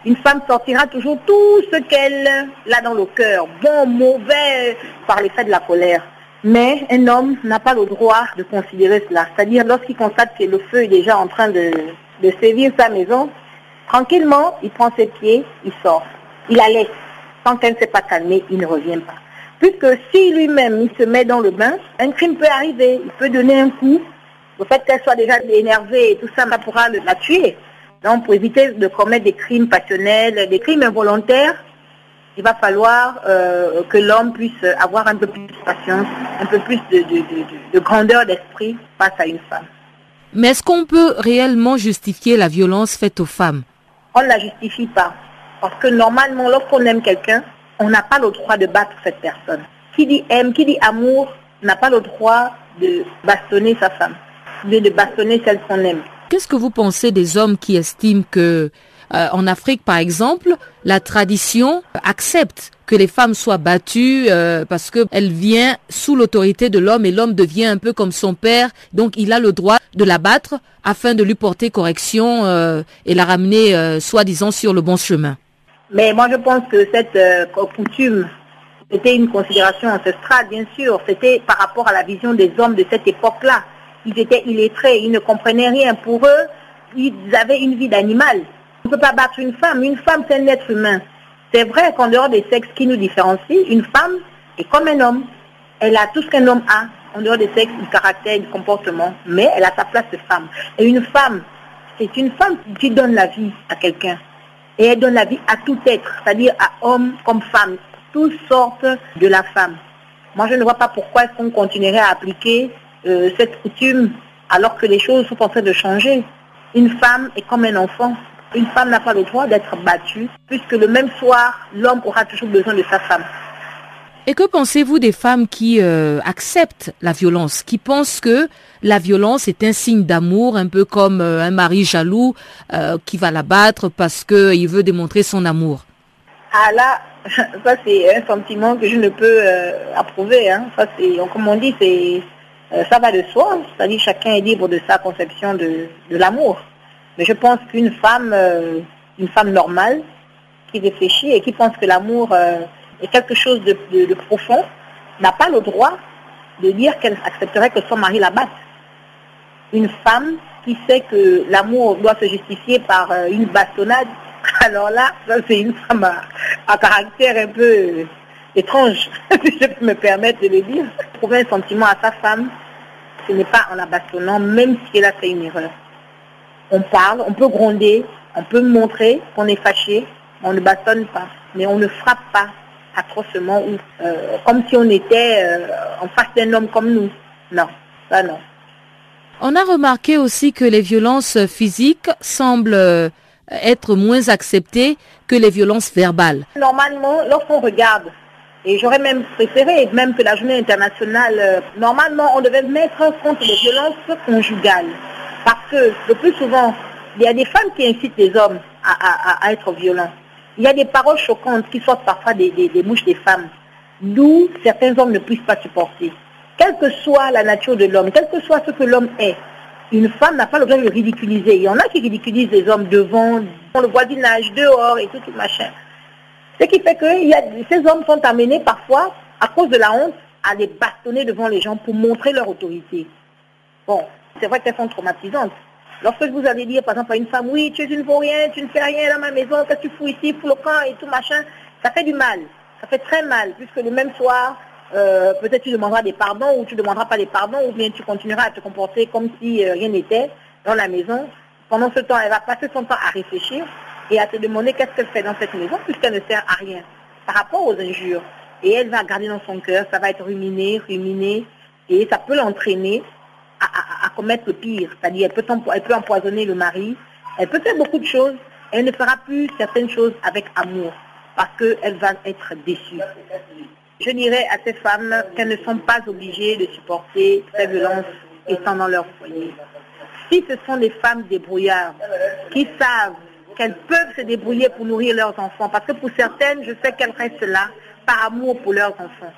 une femme sortira toujours tout ce qu'elle a dans le cœur, bon, mauvais, par l'effet de la colère. Mais un homme n'a pas le droit de considérer cela. C'est-à-dire lorsqu'il constate que le feu est déjà en train de, de sévir sa maison, tranquillement, il prend ses pieds, il sort. Il la laisse. Tant qu'elle ne s'est pas calmée, il ne revient pas. Puisque si lui-même, il se met dans le bain, un crime peut arriver. Il peut donner un coup. Le fait qu'elle soit déjà énervée et tout ça, ça pourra la tuer. Donc, pour éviter de commettre des crimes passionnels, des crimes involontaires, il va falloir euh, que l'homme puisse avoir un peu plus de patience, un peu plus de, grandeur d'esprit face à une femme. Mais est-ce qu'on peut réellement justifier la violence faite aux femmes? On ne la justifie pas. Parce que normalement, lorsqu'on aime quelqu'un, on n'a pas le droit de battre cette personne. Qui dit aime, qui dit amour, n'a pas le droit de bastonner sa femme, de bastonner celle qu'on aime. Qu'est-ce que vous pensez des hommes qui estiment que euh, en Afrique, par exemple, la tradition accepte que les femmes soient battues euh, parce qu'elle vient sous l'autorité de l'homme et l'homme devient un peu comme son père, donc il a le droit de la battre afin de lui porter correction euh, et la ramener soi-disant sur le bon chemin. Mais moi je pense que cette coutume était une considération ancestrale, bien sûr. C'était par rapport à la vision des hommes de cette époque-là ils étaient illettrés, ils ne comprenaient rien. Pour eux, ils avaient une vie d'animal. On ne peut pas battre une femme. Une femme, c'est un être humain. C'est vrai qu'en dehors des sexes qui nous différencient, une femme est comme un homme. Elle a tout ce qu'un homme a, en dehors des sexes, du caractère, du comportement, mais elle a sa place de femme. Et une femme, c'est une femme qui donne la vie à quelqu'un. Et elle donne la vie à tout être, c'est-à-dire à homme comme femme, toutes sortes de la femme. Moi, je ne vois pas pourquoi est-ce qu'on continuerait à appliquer euh, cette coutume alors que les choses sont en train de changer. Une femme est comme un enfant. Une femme n'a pas le droit d'être battue, puisque le même soir, l'homme aura toujours besoin de sa femme. Et que pensez-vous des femmes qui euh, acceptent la violence, qui pensent que la violence est un signe d'amour, un peu comme euh, un mari jaloux qui va la battre parce qu'il veut démontrer son amour? Ah là, ça c'est un sentiment que je ne peux approuver. Hein. Ça, comme on dit, c'est euh, ça va de soi, c'est-à-dire chacun est libre de sa conception de, l'amour. Mais je pense qu'une femme, euh, une femme normale, qui réfléchit et qui pense que l'amour euh, est quelque chose de, profond, n'a pas le droit de dire qu'elle accepterait que son mari la batte. Une femme qui sait que l'amour doit se justifier par une bastonnade, alors là, ça c'est une femme à, caractère un peu étrange, si je peux me permettre de le dire. Trouver un sentiment à sa femme, ce n'est pas en la bastonnant, même si elle a fait une erreur. On parle, on peut gronder, on peut montrer qu'on est fâché, on ne bastonne pas, mais on ne frappe pas atrocement ou euh, comme si on était euh, en face d'un homme comme nous. Non, ça non. On a remarqué aussi que les violences physiques semblent euh, être moins acceptées que les violences verbales. Normalement, lorsqu'on regarde et j'aurais même préféré, même que la journée internationale, euh, normalement, on devait mettre contre les violences conjugales. Parce que le plus souvent, il y a des femmes qui incitent les hommes à, être violents. Il y a des paroles choquantes qui sortent parfois des, des, bouches des femmes, d'où certains hommes ne puissent pas supporter. Quelle que soit la nature de l'homme, quel que soit ce que l'homme est, une femme n'a pas le droit de ridiculiser. Il y en a qui ridiculisent les hommes devant, dans le voisinage, dehors et tout, tout machin. Ce qui fait que ces hommes sont amenés parfois, à cause de la honte, à les bastonner devant les gens pour montrer leur autorité. Bon, c'est vrai qu'elles sont traumatisantes. Lorsque vous allez dire, par exemple, à une femme, oui, tu es une vaurien, tu ne fais rien dans ma maison, qu'est-ce que tu fous ici, fous le camp et tout machin, ça fait du mal. Ça fait très mal, puisque le même soir, euh, peut-être tu demanderas des pardons ou tu ne demanderas pas des pardons, ou bien tu continueras à te comporter comme si euh, rien n'était dans la maison. Pendant ce temps, elle va passer son temps à réfléchir et à te demander qu'est-ce qu'elle fait dans cette maison puisqu'elle ne sert à rien par rapport aux injures. Et elle va garder dans son cœur, ça va être ruminé, ruminé, et ça peut l'entraîner à, commettre le pire. C'est-à-dire, elle peut, empoisonner le mari, elle peut faire beaucoup de choses, elle ne fera plus certaines choses avec amour, parce qu'elle va être déçue. Je dirais à ces femmes qu'elles ne sont pas obligées de supporter ces violences étant dans leur foyer. Si ce sont des femmes débrouillardes qui savent qu'elles peuvent se débrouiller pour nourrir leurs enfants. Parce que pour certaines, je sais qu'elles restent là par amour pour leurs enfants.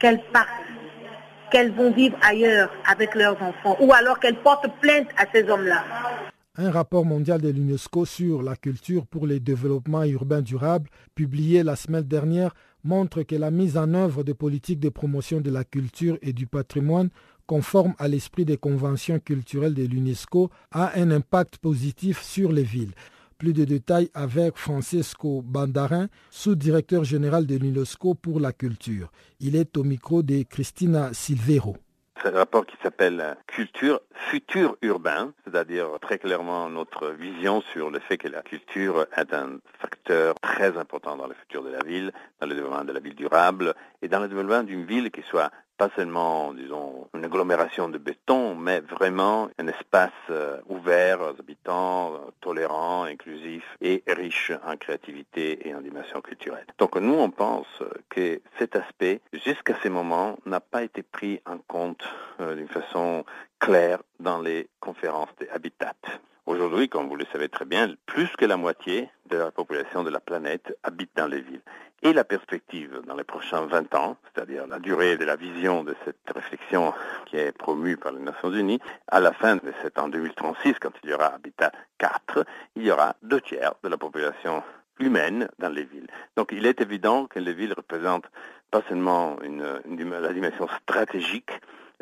Qu'elles partent, qu'elles vont vivre ailleurs avec leurs enfants, ou alors qu'elles portent plainte à ces hommes-là. Un rapport mondial de l'UNESCO sur la culture pour le développement urbain durable, publié la semaine dernière, montre que la mise en œuvre de politiques de promotion de la culture et du patrimoine conforme à l'esprit des conventions culturelles de l'UNESCO a un impact positif sur les villes. Plus de détails avec Francesco Bandarin, sous-directeur général de l'UNESCO pour la culture. Il est au micro de Christina Silvero. C'est un rapport qui s'appelle Culture, futur urbain, c'est-à-dire très clairement notre vision sur le fait que la culture est un facteur très important dans le futur de la ville, dans le développement de la ville durable et dans le développement d'une ville qui soit pas seulement, disons, une agglomération de béton, mais vraiment un espace euh, ouvert aux habitants, tolérant, inclusif et riche en créativité et en dimension culturelle. Donc nous, on pense que cet aspect, jusqu'à ce moment, n'a pas été pris en compte euh, d'une façon claire dans les conférences des habitats. Aujourd'hui, comme vous le savez très bien, plus que la moitié de la population de la planète habite dans les villes et la perspective dans les prochains 20 ans, c'est-à-dire la durée de la vision de cette réflexion qui est promue par les Nations Unies, à la fin de cet an 2036, quand il y aura Habitat 4, il y aura deux tiers de la population humaine dans les villes. Donc il est évident que les villes représentent pas seulement une, la dimension stratégique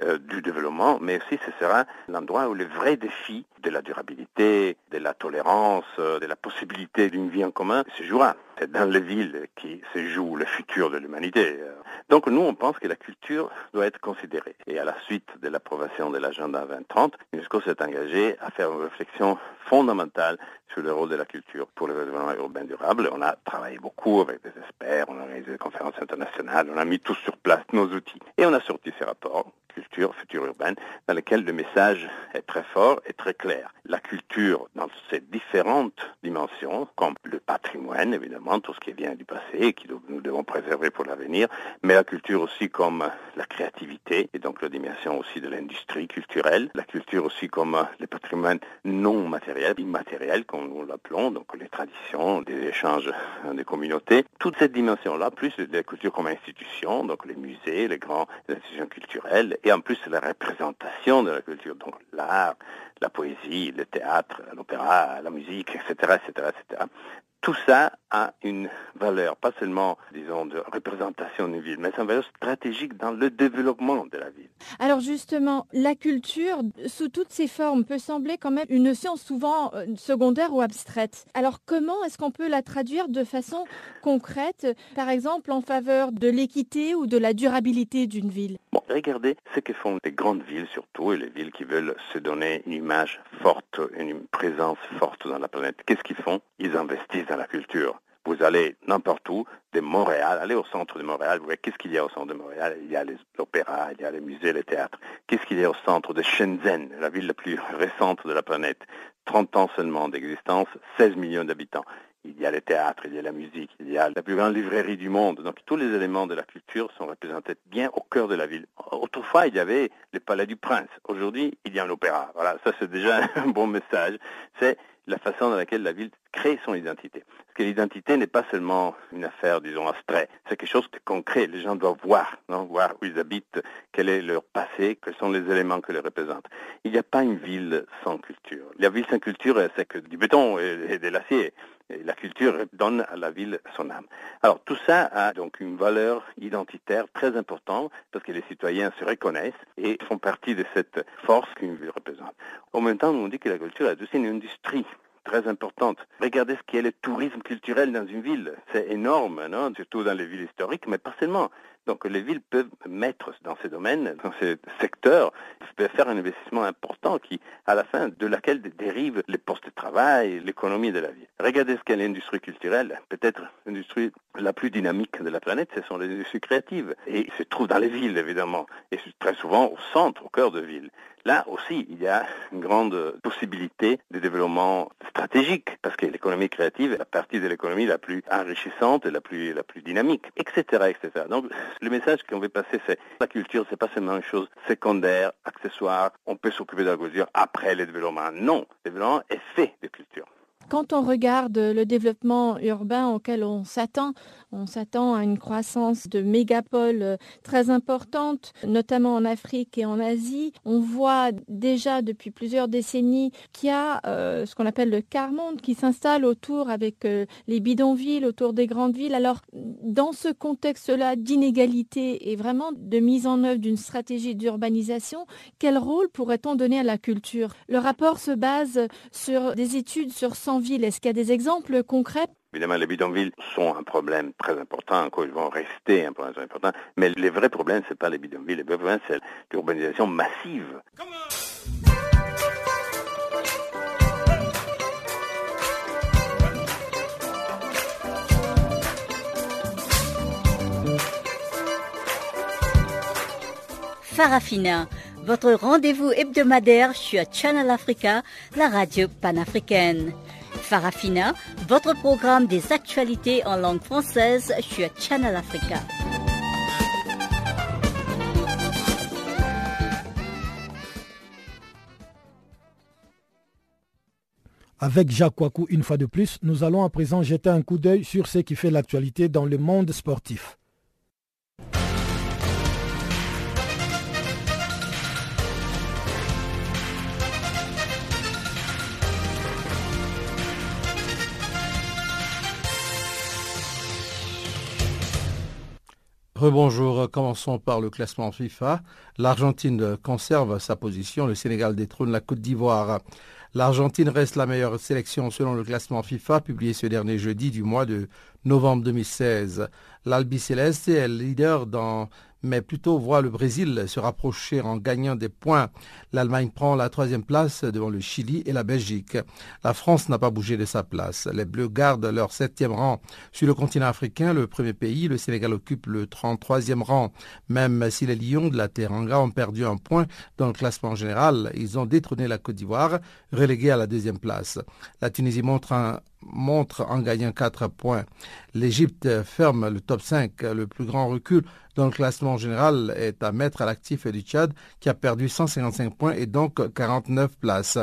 euh, du développement, mais aussi ce sera l'endroit où les vrais défis de la durabilité, de la tolérance, euh, de la possibilité d'une vie en commun se jouera. C'est dans les villes qui se joue le futur de l'humanité. Donc nous, on pense que la culture doit être considérée. Et à la suite de l'approbation de l'agenda 2030, l'UNESCO s'est engagé à faire une réflexion fondamentale sur le rôle de la culture pour le développement urbain durable. On a travaillé beaucoup avec des experts, on a organisé des conférences internationales, on a mis tous sur place nos outils. Et on a sorti ces rapports culture, future urbaine, dans lequel le message est très fort et très clair. La culture, dans ses différentes dimensions, comme le patrimoine, évidemment, tout ce qui vient du passé et que nous devons préserver pour l'avenir, mais la culture aussi comme la créativité, et donc la dimension aussi de l'industrie culturelle, la culture aussi comme le patrimoine non matériel, immatériel, comme nous l'appelons, donc les traditions, des échanges des communautés. Toute cette dimension-là, plus la culture comme institution, donc les musées, les grandes institutions culturelles, et en plus la représentation de la culture, donc l'art, la poésie, le théâtre, l'opéra, la musique, etc., etc., etc tout ça a une valeur, pas seulement, disons, de représentation d'une ville, mais c'est une valeur stratégique dans le développement de la ville. Alors justement, la culture, sous toutes ses formes, peut sembler quand même une notion souvent euh, secondaire ou abstraite. Alors comment est-ce qu'on peut la traduire de façon concrète, par exemple en faveur de l'équité ou de la durabilité d'une ville? Bon, regardez ce que font les grandes villes surtout, et les villes qui veulent se donner une image forte, une présence forte dans la planète. Qu'est-ce qu'ils font? Ils investissent la culture. Vous allez n'importe où, de Montréal, allez au centre de Montréal, vous voyez qu'est-ce qu'il y a au centre de Montréal? Il y a l'opéra, il y a les musées, les théâtres. Qu'est-ce qu'il y a au centre de Shenzhen, la ville la plus récente de la planète? 30 ans seulement d'existence, 16 millions d'habitants. Il y a les théâtres, il y a la musique, il y a la plus grande librairie du monde. Donc tous les éléments de la culture sont représentés bien au cœur de la ville. Autrefois, il y avait le palais du prince. Aujourd'hui, il y a un opéra. Voilà, ça c'est déjà un bon message. C'est la façon dans laquelle la ville crée son identité. Parce que l'identité n'est pas seulement une affaire, disons, abstraite. C'est quelque chose de concret. Les gens doivent voir, non voir où ils habitent, quel est leur passé, quels sont les éléments que les représentent. Il n'y a pas une ville sans culture. La ville sans culture, c'est que du béton et de l'acier. La culture donne à la ville son âme. Alors tout ça a donc une valeur identitaire très importante parce que les citoyens se reconnaissent et font partie de cette force qu'une ville représente. En même temps, on dit que la culture est aussi une industrie très importante. Regardez ce qu'est le tourisme culturel dans une ville. C'est énorme, non surtout dans les villes historiques, mais pas seulement. Donc les villes peuvent mettre dans ces domaines, dans ces secteurs, peuvent faire un investissement important qui, à la fin, de laquelle dérivent les postes de travail, l'économie de la ville. Regardez ce qu'est l'industrie culturelle. Peut-être l'industrie la plus dynamique de la planète, ce sont les industries créatives. Et se trouvent dans les villes, évidemment. Et très souvent au centre, au cœur de ville. Là aussi, il y a une grande possibilité de développement stratégique, parce que l'économie créative est la partie de l'économie la plus enrichissante et la plus, dynamique, etc., etc. Donc, le message qu'on veut passer, c'est la culture, c'est pas seulement une chose secondaire, accessoire, on peut s'occuper de la culture après le développement. Non, le développement est fait de culture. Quand on regarde le développement urbain auquel on s'attend, on s'attend à une croissance de mégapoles euh, très importante, notamment en Afrique et en Asie. On voit déjà depuis plusieurs décennies qu'il y a euh, ce qu'on appelle le quart-monde qui s'installe autour avec euh, les bidonvilles, autour des grandes villes. Alors, dans ce contexte-là d'inégalité et vraiment de mise en œuvre d'une stratégie d'urbanisation, quel rôle pourrait-on donner à la culture? Le rapport se base sur des études sur 100 villes. Est-ce qu'il y a des exemples concrets? Évidemment, les bidonvilles sont un problème très important, encore ils vont rester un problème très important, mais les vrais problèmes, ce n'est pas les bidonvilles, les vrais problèmes, c'est l'urbanisation massive. Farafina, votre rendez-vous hebdomadaire sur Channel Africa, la radio panafricaine. Votre programme des actualités en langue française sur Channel Africa. Avec Jacques Wakou une fois de plus, nous allons à présent jeter un coup d'œil sur ce qui fait l'actualité dans le monde sportif. Rebonjour, commençons par le classement FIFA. L'Argentine conserve sa position, le Sénégal détrône la Côte d'Ivoire. L'Argentine reste la meilleure sélection selon le classement FIFA publié ce dernier jeudi du mois de novembre 2016. L'Albi Céleste est leader dans mais plutôt voit le Brésil se rapprocher en gagnant des points. L'Allemagne prend la troisième place devant le Chili et la Belgique. La France n'a pas bougé de sa place. Les Bleus gardent leur septième rang. Sur le continent africain, le premier pays, le Sénégal occupe le 33e rang. Même si les Lions de la Teranga ont perdu un point dans le classement général, ils ont détrôné la Côte d'Ivoire, reléguée à la deuxième place. La Tunisie montre un montre en gagnant 4 points. L'Égypte ferme le top 5. Le plus grand recul dans le classement général est à mettre à l'actif du Tchad qui a perdu 155 points et donc 49 places.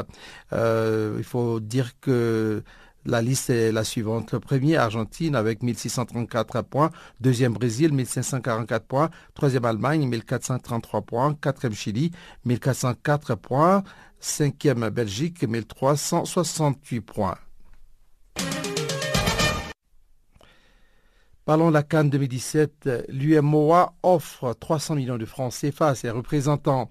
Euh, il faut dire que la liste est la suivante. Le premier, Argentine, avec 1634 points. Deuxième, Brésil, 1544 points. Troisième, Allemagne, 1433 points. Quatrième, Chili, 1404 points. Cinquième, Belgique, 1368 points. Parlons de la Cannes 2017. L'UMOA offre 300 millions de francs CFA à ses représentants.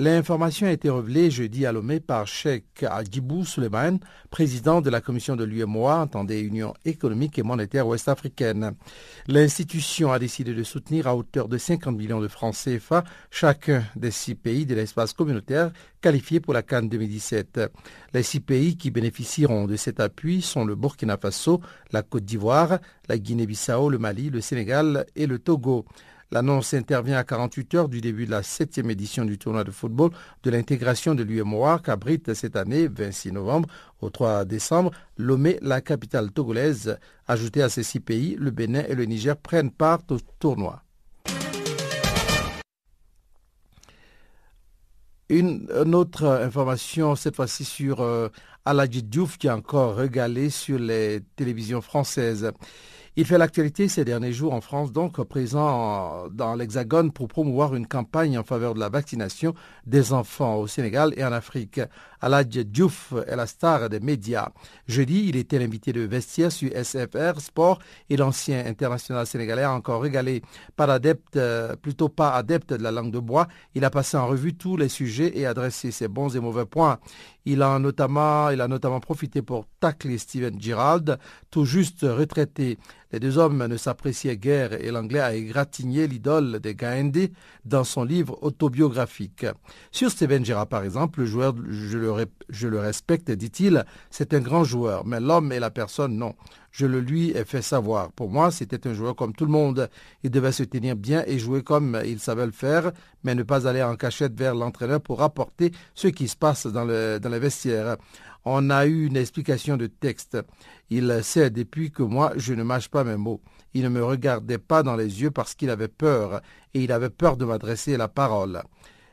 L'information a été révélée jeudi à Lomé par Sheikh Adjibou Suleiman, président de la commission de l'UMOA, entendez Union économique et monétaire ouest-africaine. L'institution a décidé de soutenir à hauteur de 50 millions de francs CFA chacun des six pays de l'espace communautaire qualifiés pour la Cannes 2017. Les six pays qui bénéficieront de cet appui sont le Burkina Faso, la Côte d'Ivoire, la Guinée-Bissau, le Mali, le Sénégal et le Togo. L'annonce intervient à 48 heures du début de la septième édition du tournoi de football de l'intégration de l'UMOA qu'abrite cette année, 26 novembre au 3 décembre, Lomé, la capitale togolaise. Ajouté à ces six pays, le Bénin et le Niger prennent part au tournoi. Une, autre information, cette fois-ci sur euh, Aladji Diouf, qui a encore régalé sur les télévisions françaises. Il fait l'actualité ces derniers jours en France, donc présent dans l'Hexagone pour promouvoir une campagne en faveur de la vaccination des enfants au Sénégal et en Afrique. Aladj Diouf est la star des médias. Jeudi, il était l'invité de vestiaire sur SFR Sport et l'ancien international sénégalais encore régalé. Pas adepte, euh, plutôt pas adepte de la langue de bois, il a passé en revue tous les sujets et adressé ses bons et mauvais points. Il a notamment, profité pour tacler Steven Girald, tout juste retraité. Les deux hommes ne s'appréciaient guère et l'anglais a égratigné l'idole des Gaëndé dans son livre autobiographique. Sur Steven Girard, par exemple, le joueur, je le, je le respecte, dit-il, c'est un grand joueur, mais l'homme et la personne, non. Je le lui ai fait savoir. Pour moi, c'était un joueur comme tout le monde. Il devait se tenir bien et jouer comme il savait le faire, mais ne pas aller en cachette vers l'entraîneur pour rapporter ce qui se passe dans, le, dans les vestiaires. On a eu une explication de texte. Il sait depuis que moi, je ne mâche pas mes mots. Il ne me regardait pas dans les yeux parce qu'il avait peur, et il avait peur de m'adresser la parole.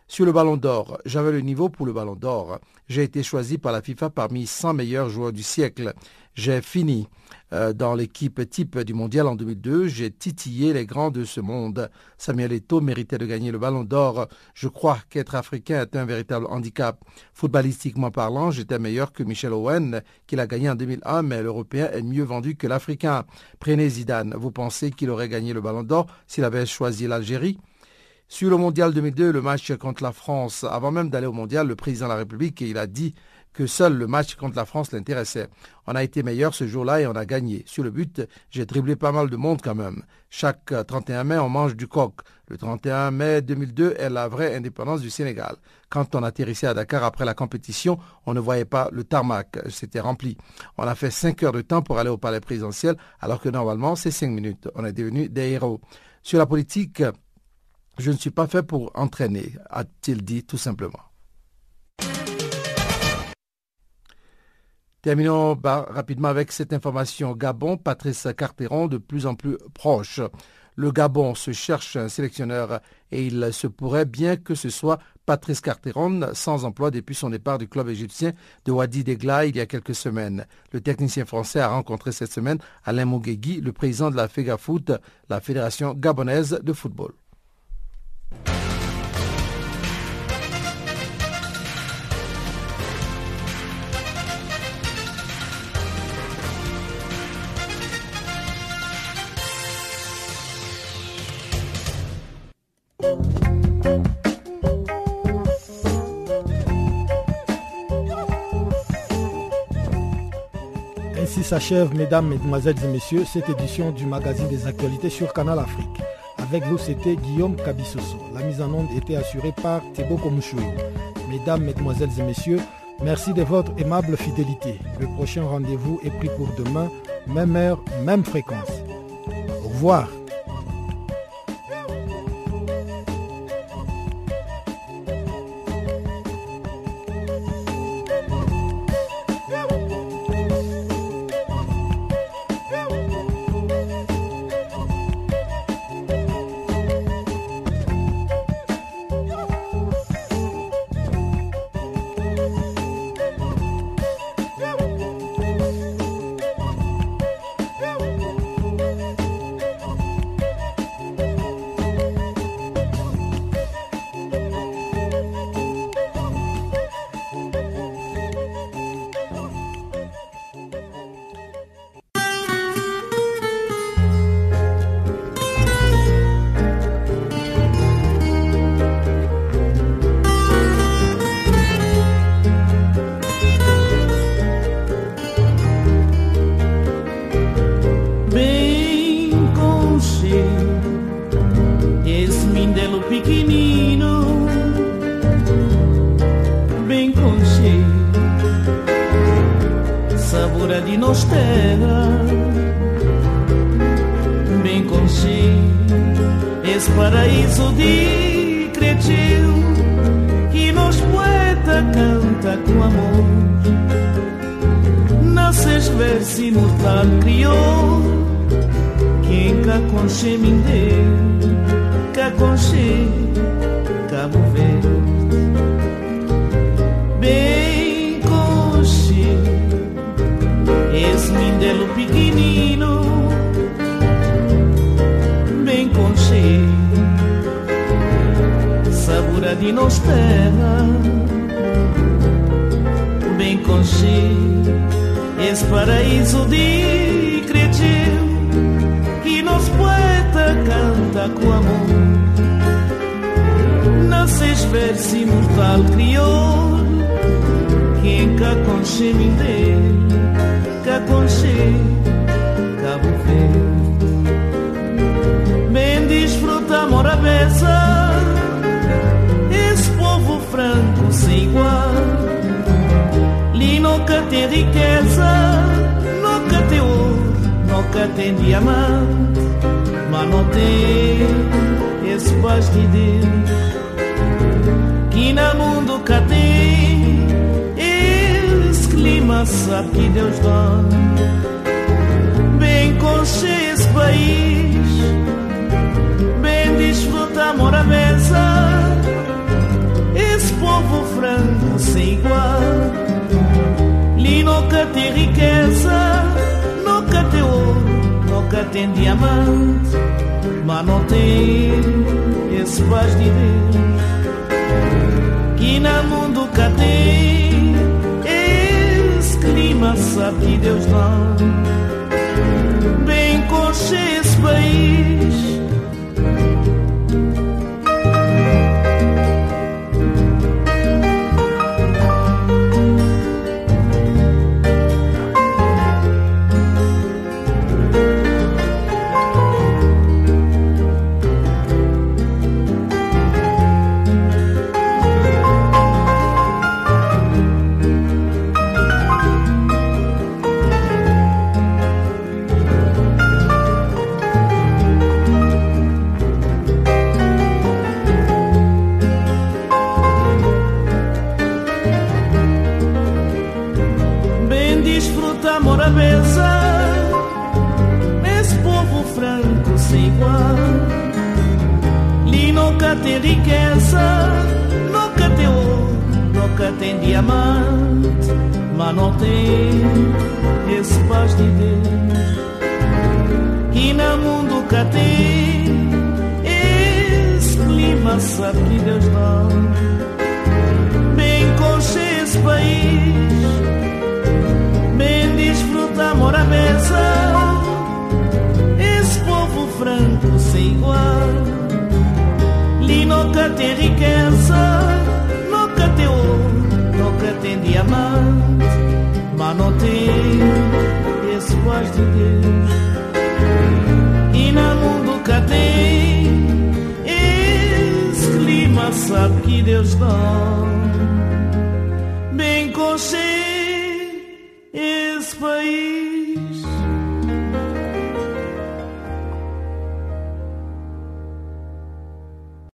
Sur le ballon d'or, j'avais le niveau pour le ballon d'or. J'ai été choisi par la FIFA parmi 100 meilleurs joueurs du siècle. J'ai fini euh, dans l'équipe type du mondial en 2002. J'ai titillé les grands de ce monde. Samuel Eto'o méritait de gagner le ballon d'or. Je crois qu'être africain est un véritable handicap. Footballistiquement parlant, j'étais meilleur que Michel Owen, qui l'a gagné en 2001, mais l'Européen est mieux vendu que l'Africain. Prenez Zidane. Vous pensez qu'il aurait gagné le ballon d'or s'il avait choisi l'Algérie? Sur le mondial 2002, le match contre la France, avant même d'aller au mondial, le président de la République, il a dit que seul le match contre la France l'intéressait. On a été meilleur ce jour-là et on a gagné. Sur le but, j'ai dribblé pas mal de monde quand même. Chaque 31 mai, on mange du coq. Le 31 mai 2002 est la vraie indépendance du Sénégal. Quand on atterrissait à Dakar après la compétition, on ne voyait pas le tarmac. C'était rempli. On a fait 5 heures de temps pour aller au palais présidentiel, alors que normalement, c'est 5 minutes. On est devenus des héros. Sur la politique, je ne suis pas fait pour entraîner, a-t-il dit tout simplement. Terminons rapidement avec cette information. Gabon, Patrice Carteron de plus en plus proche. Le Gabon se cherche un sélectionneur et il se pourrait bien que ce soit Patrice Carteron, sans emploi depuis son départ du club égyptien de Wadi Degla il y a quelques semaines. Le technicien français a rencontré cette semaine Alain Moguegui, le président de la FEGAFOOT, la Fédération gabonaise de football. Ainsi s'achève, mesdames, mesdemoiselles et messieurs, cette édition du magazine des actualités sur Canal Afrique. Avec vous, c'était Guillaume Kabissoso. La mise en onde était assurée par Tebo Komouchoui. Mesdames, mesdemoiselles et messieurs, merci de votre aimable fidélité. Le prochain rendez-vous est pris pour demain, même heure, même fréquence. Au revoir. francês verso imortal criou. Quem caconche mindê, caconche, cabo verde. Bem conche, esse lindelo pequenino. Bem conche, sabura de nos terra. Bem conche esse paraíso de crecer que nos poeta canta com amor. Nasces verso imortal criou quem cá Caconche me cá Caconche, Cabo Verde. Bem desfruta, amor, a beça, esse povo franco sem igual nunca tem riqueza, nunca tem ouro, nunca tem diamante, mas não tem esse paz de Deus que na mundo cá tem. Esse clima sabe que Deus dá, bem conche esse país, bem desfruta amor à mesa. Esse povo franco sem igual nunca tem riqueza, nunca tem ouro, nunca tem diamante, mas não tem esse paz de Deus. Que na mundo cá tem esse clima, sabe que Deus dá. Bem conche esse país tem diamante, mas não tem esse paz de Deus. Que no mundo cá tem esse clima, sabe que Deus dá. Bem concha esse país, bem desfruta, amor a mesa. Esse povo franco sem igual, lhe nunca tem riqueza diamante, mas não tem esse paz de Deus. E no mundo que tem esse clima, sabe que Deus dá. Bem consciente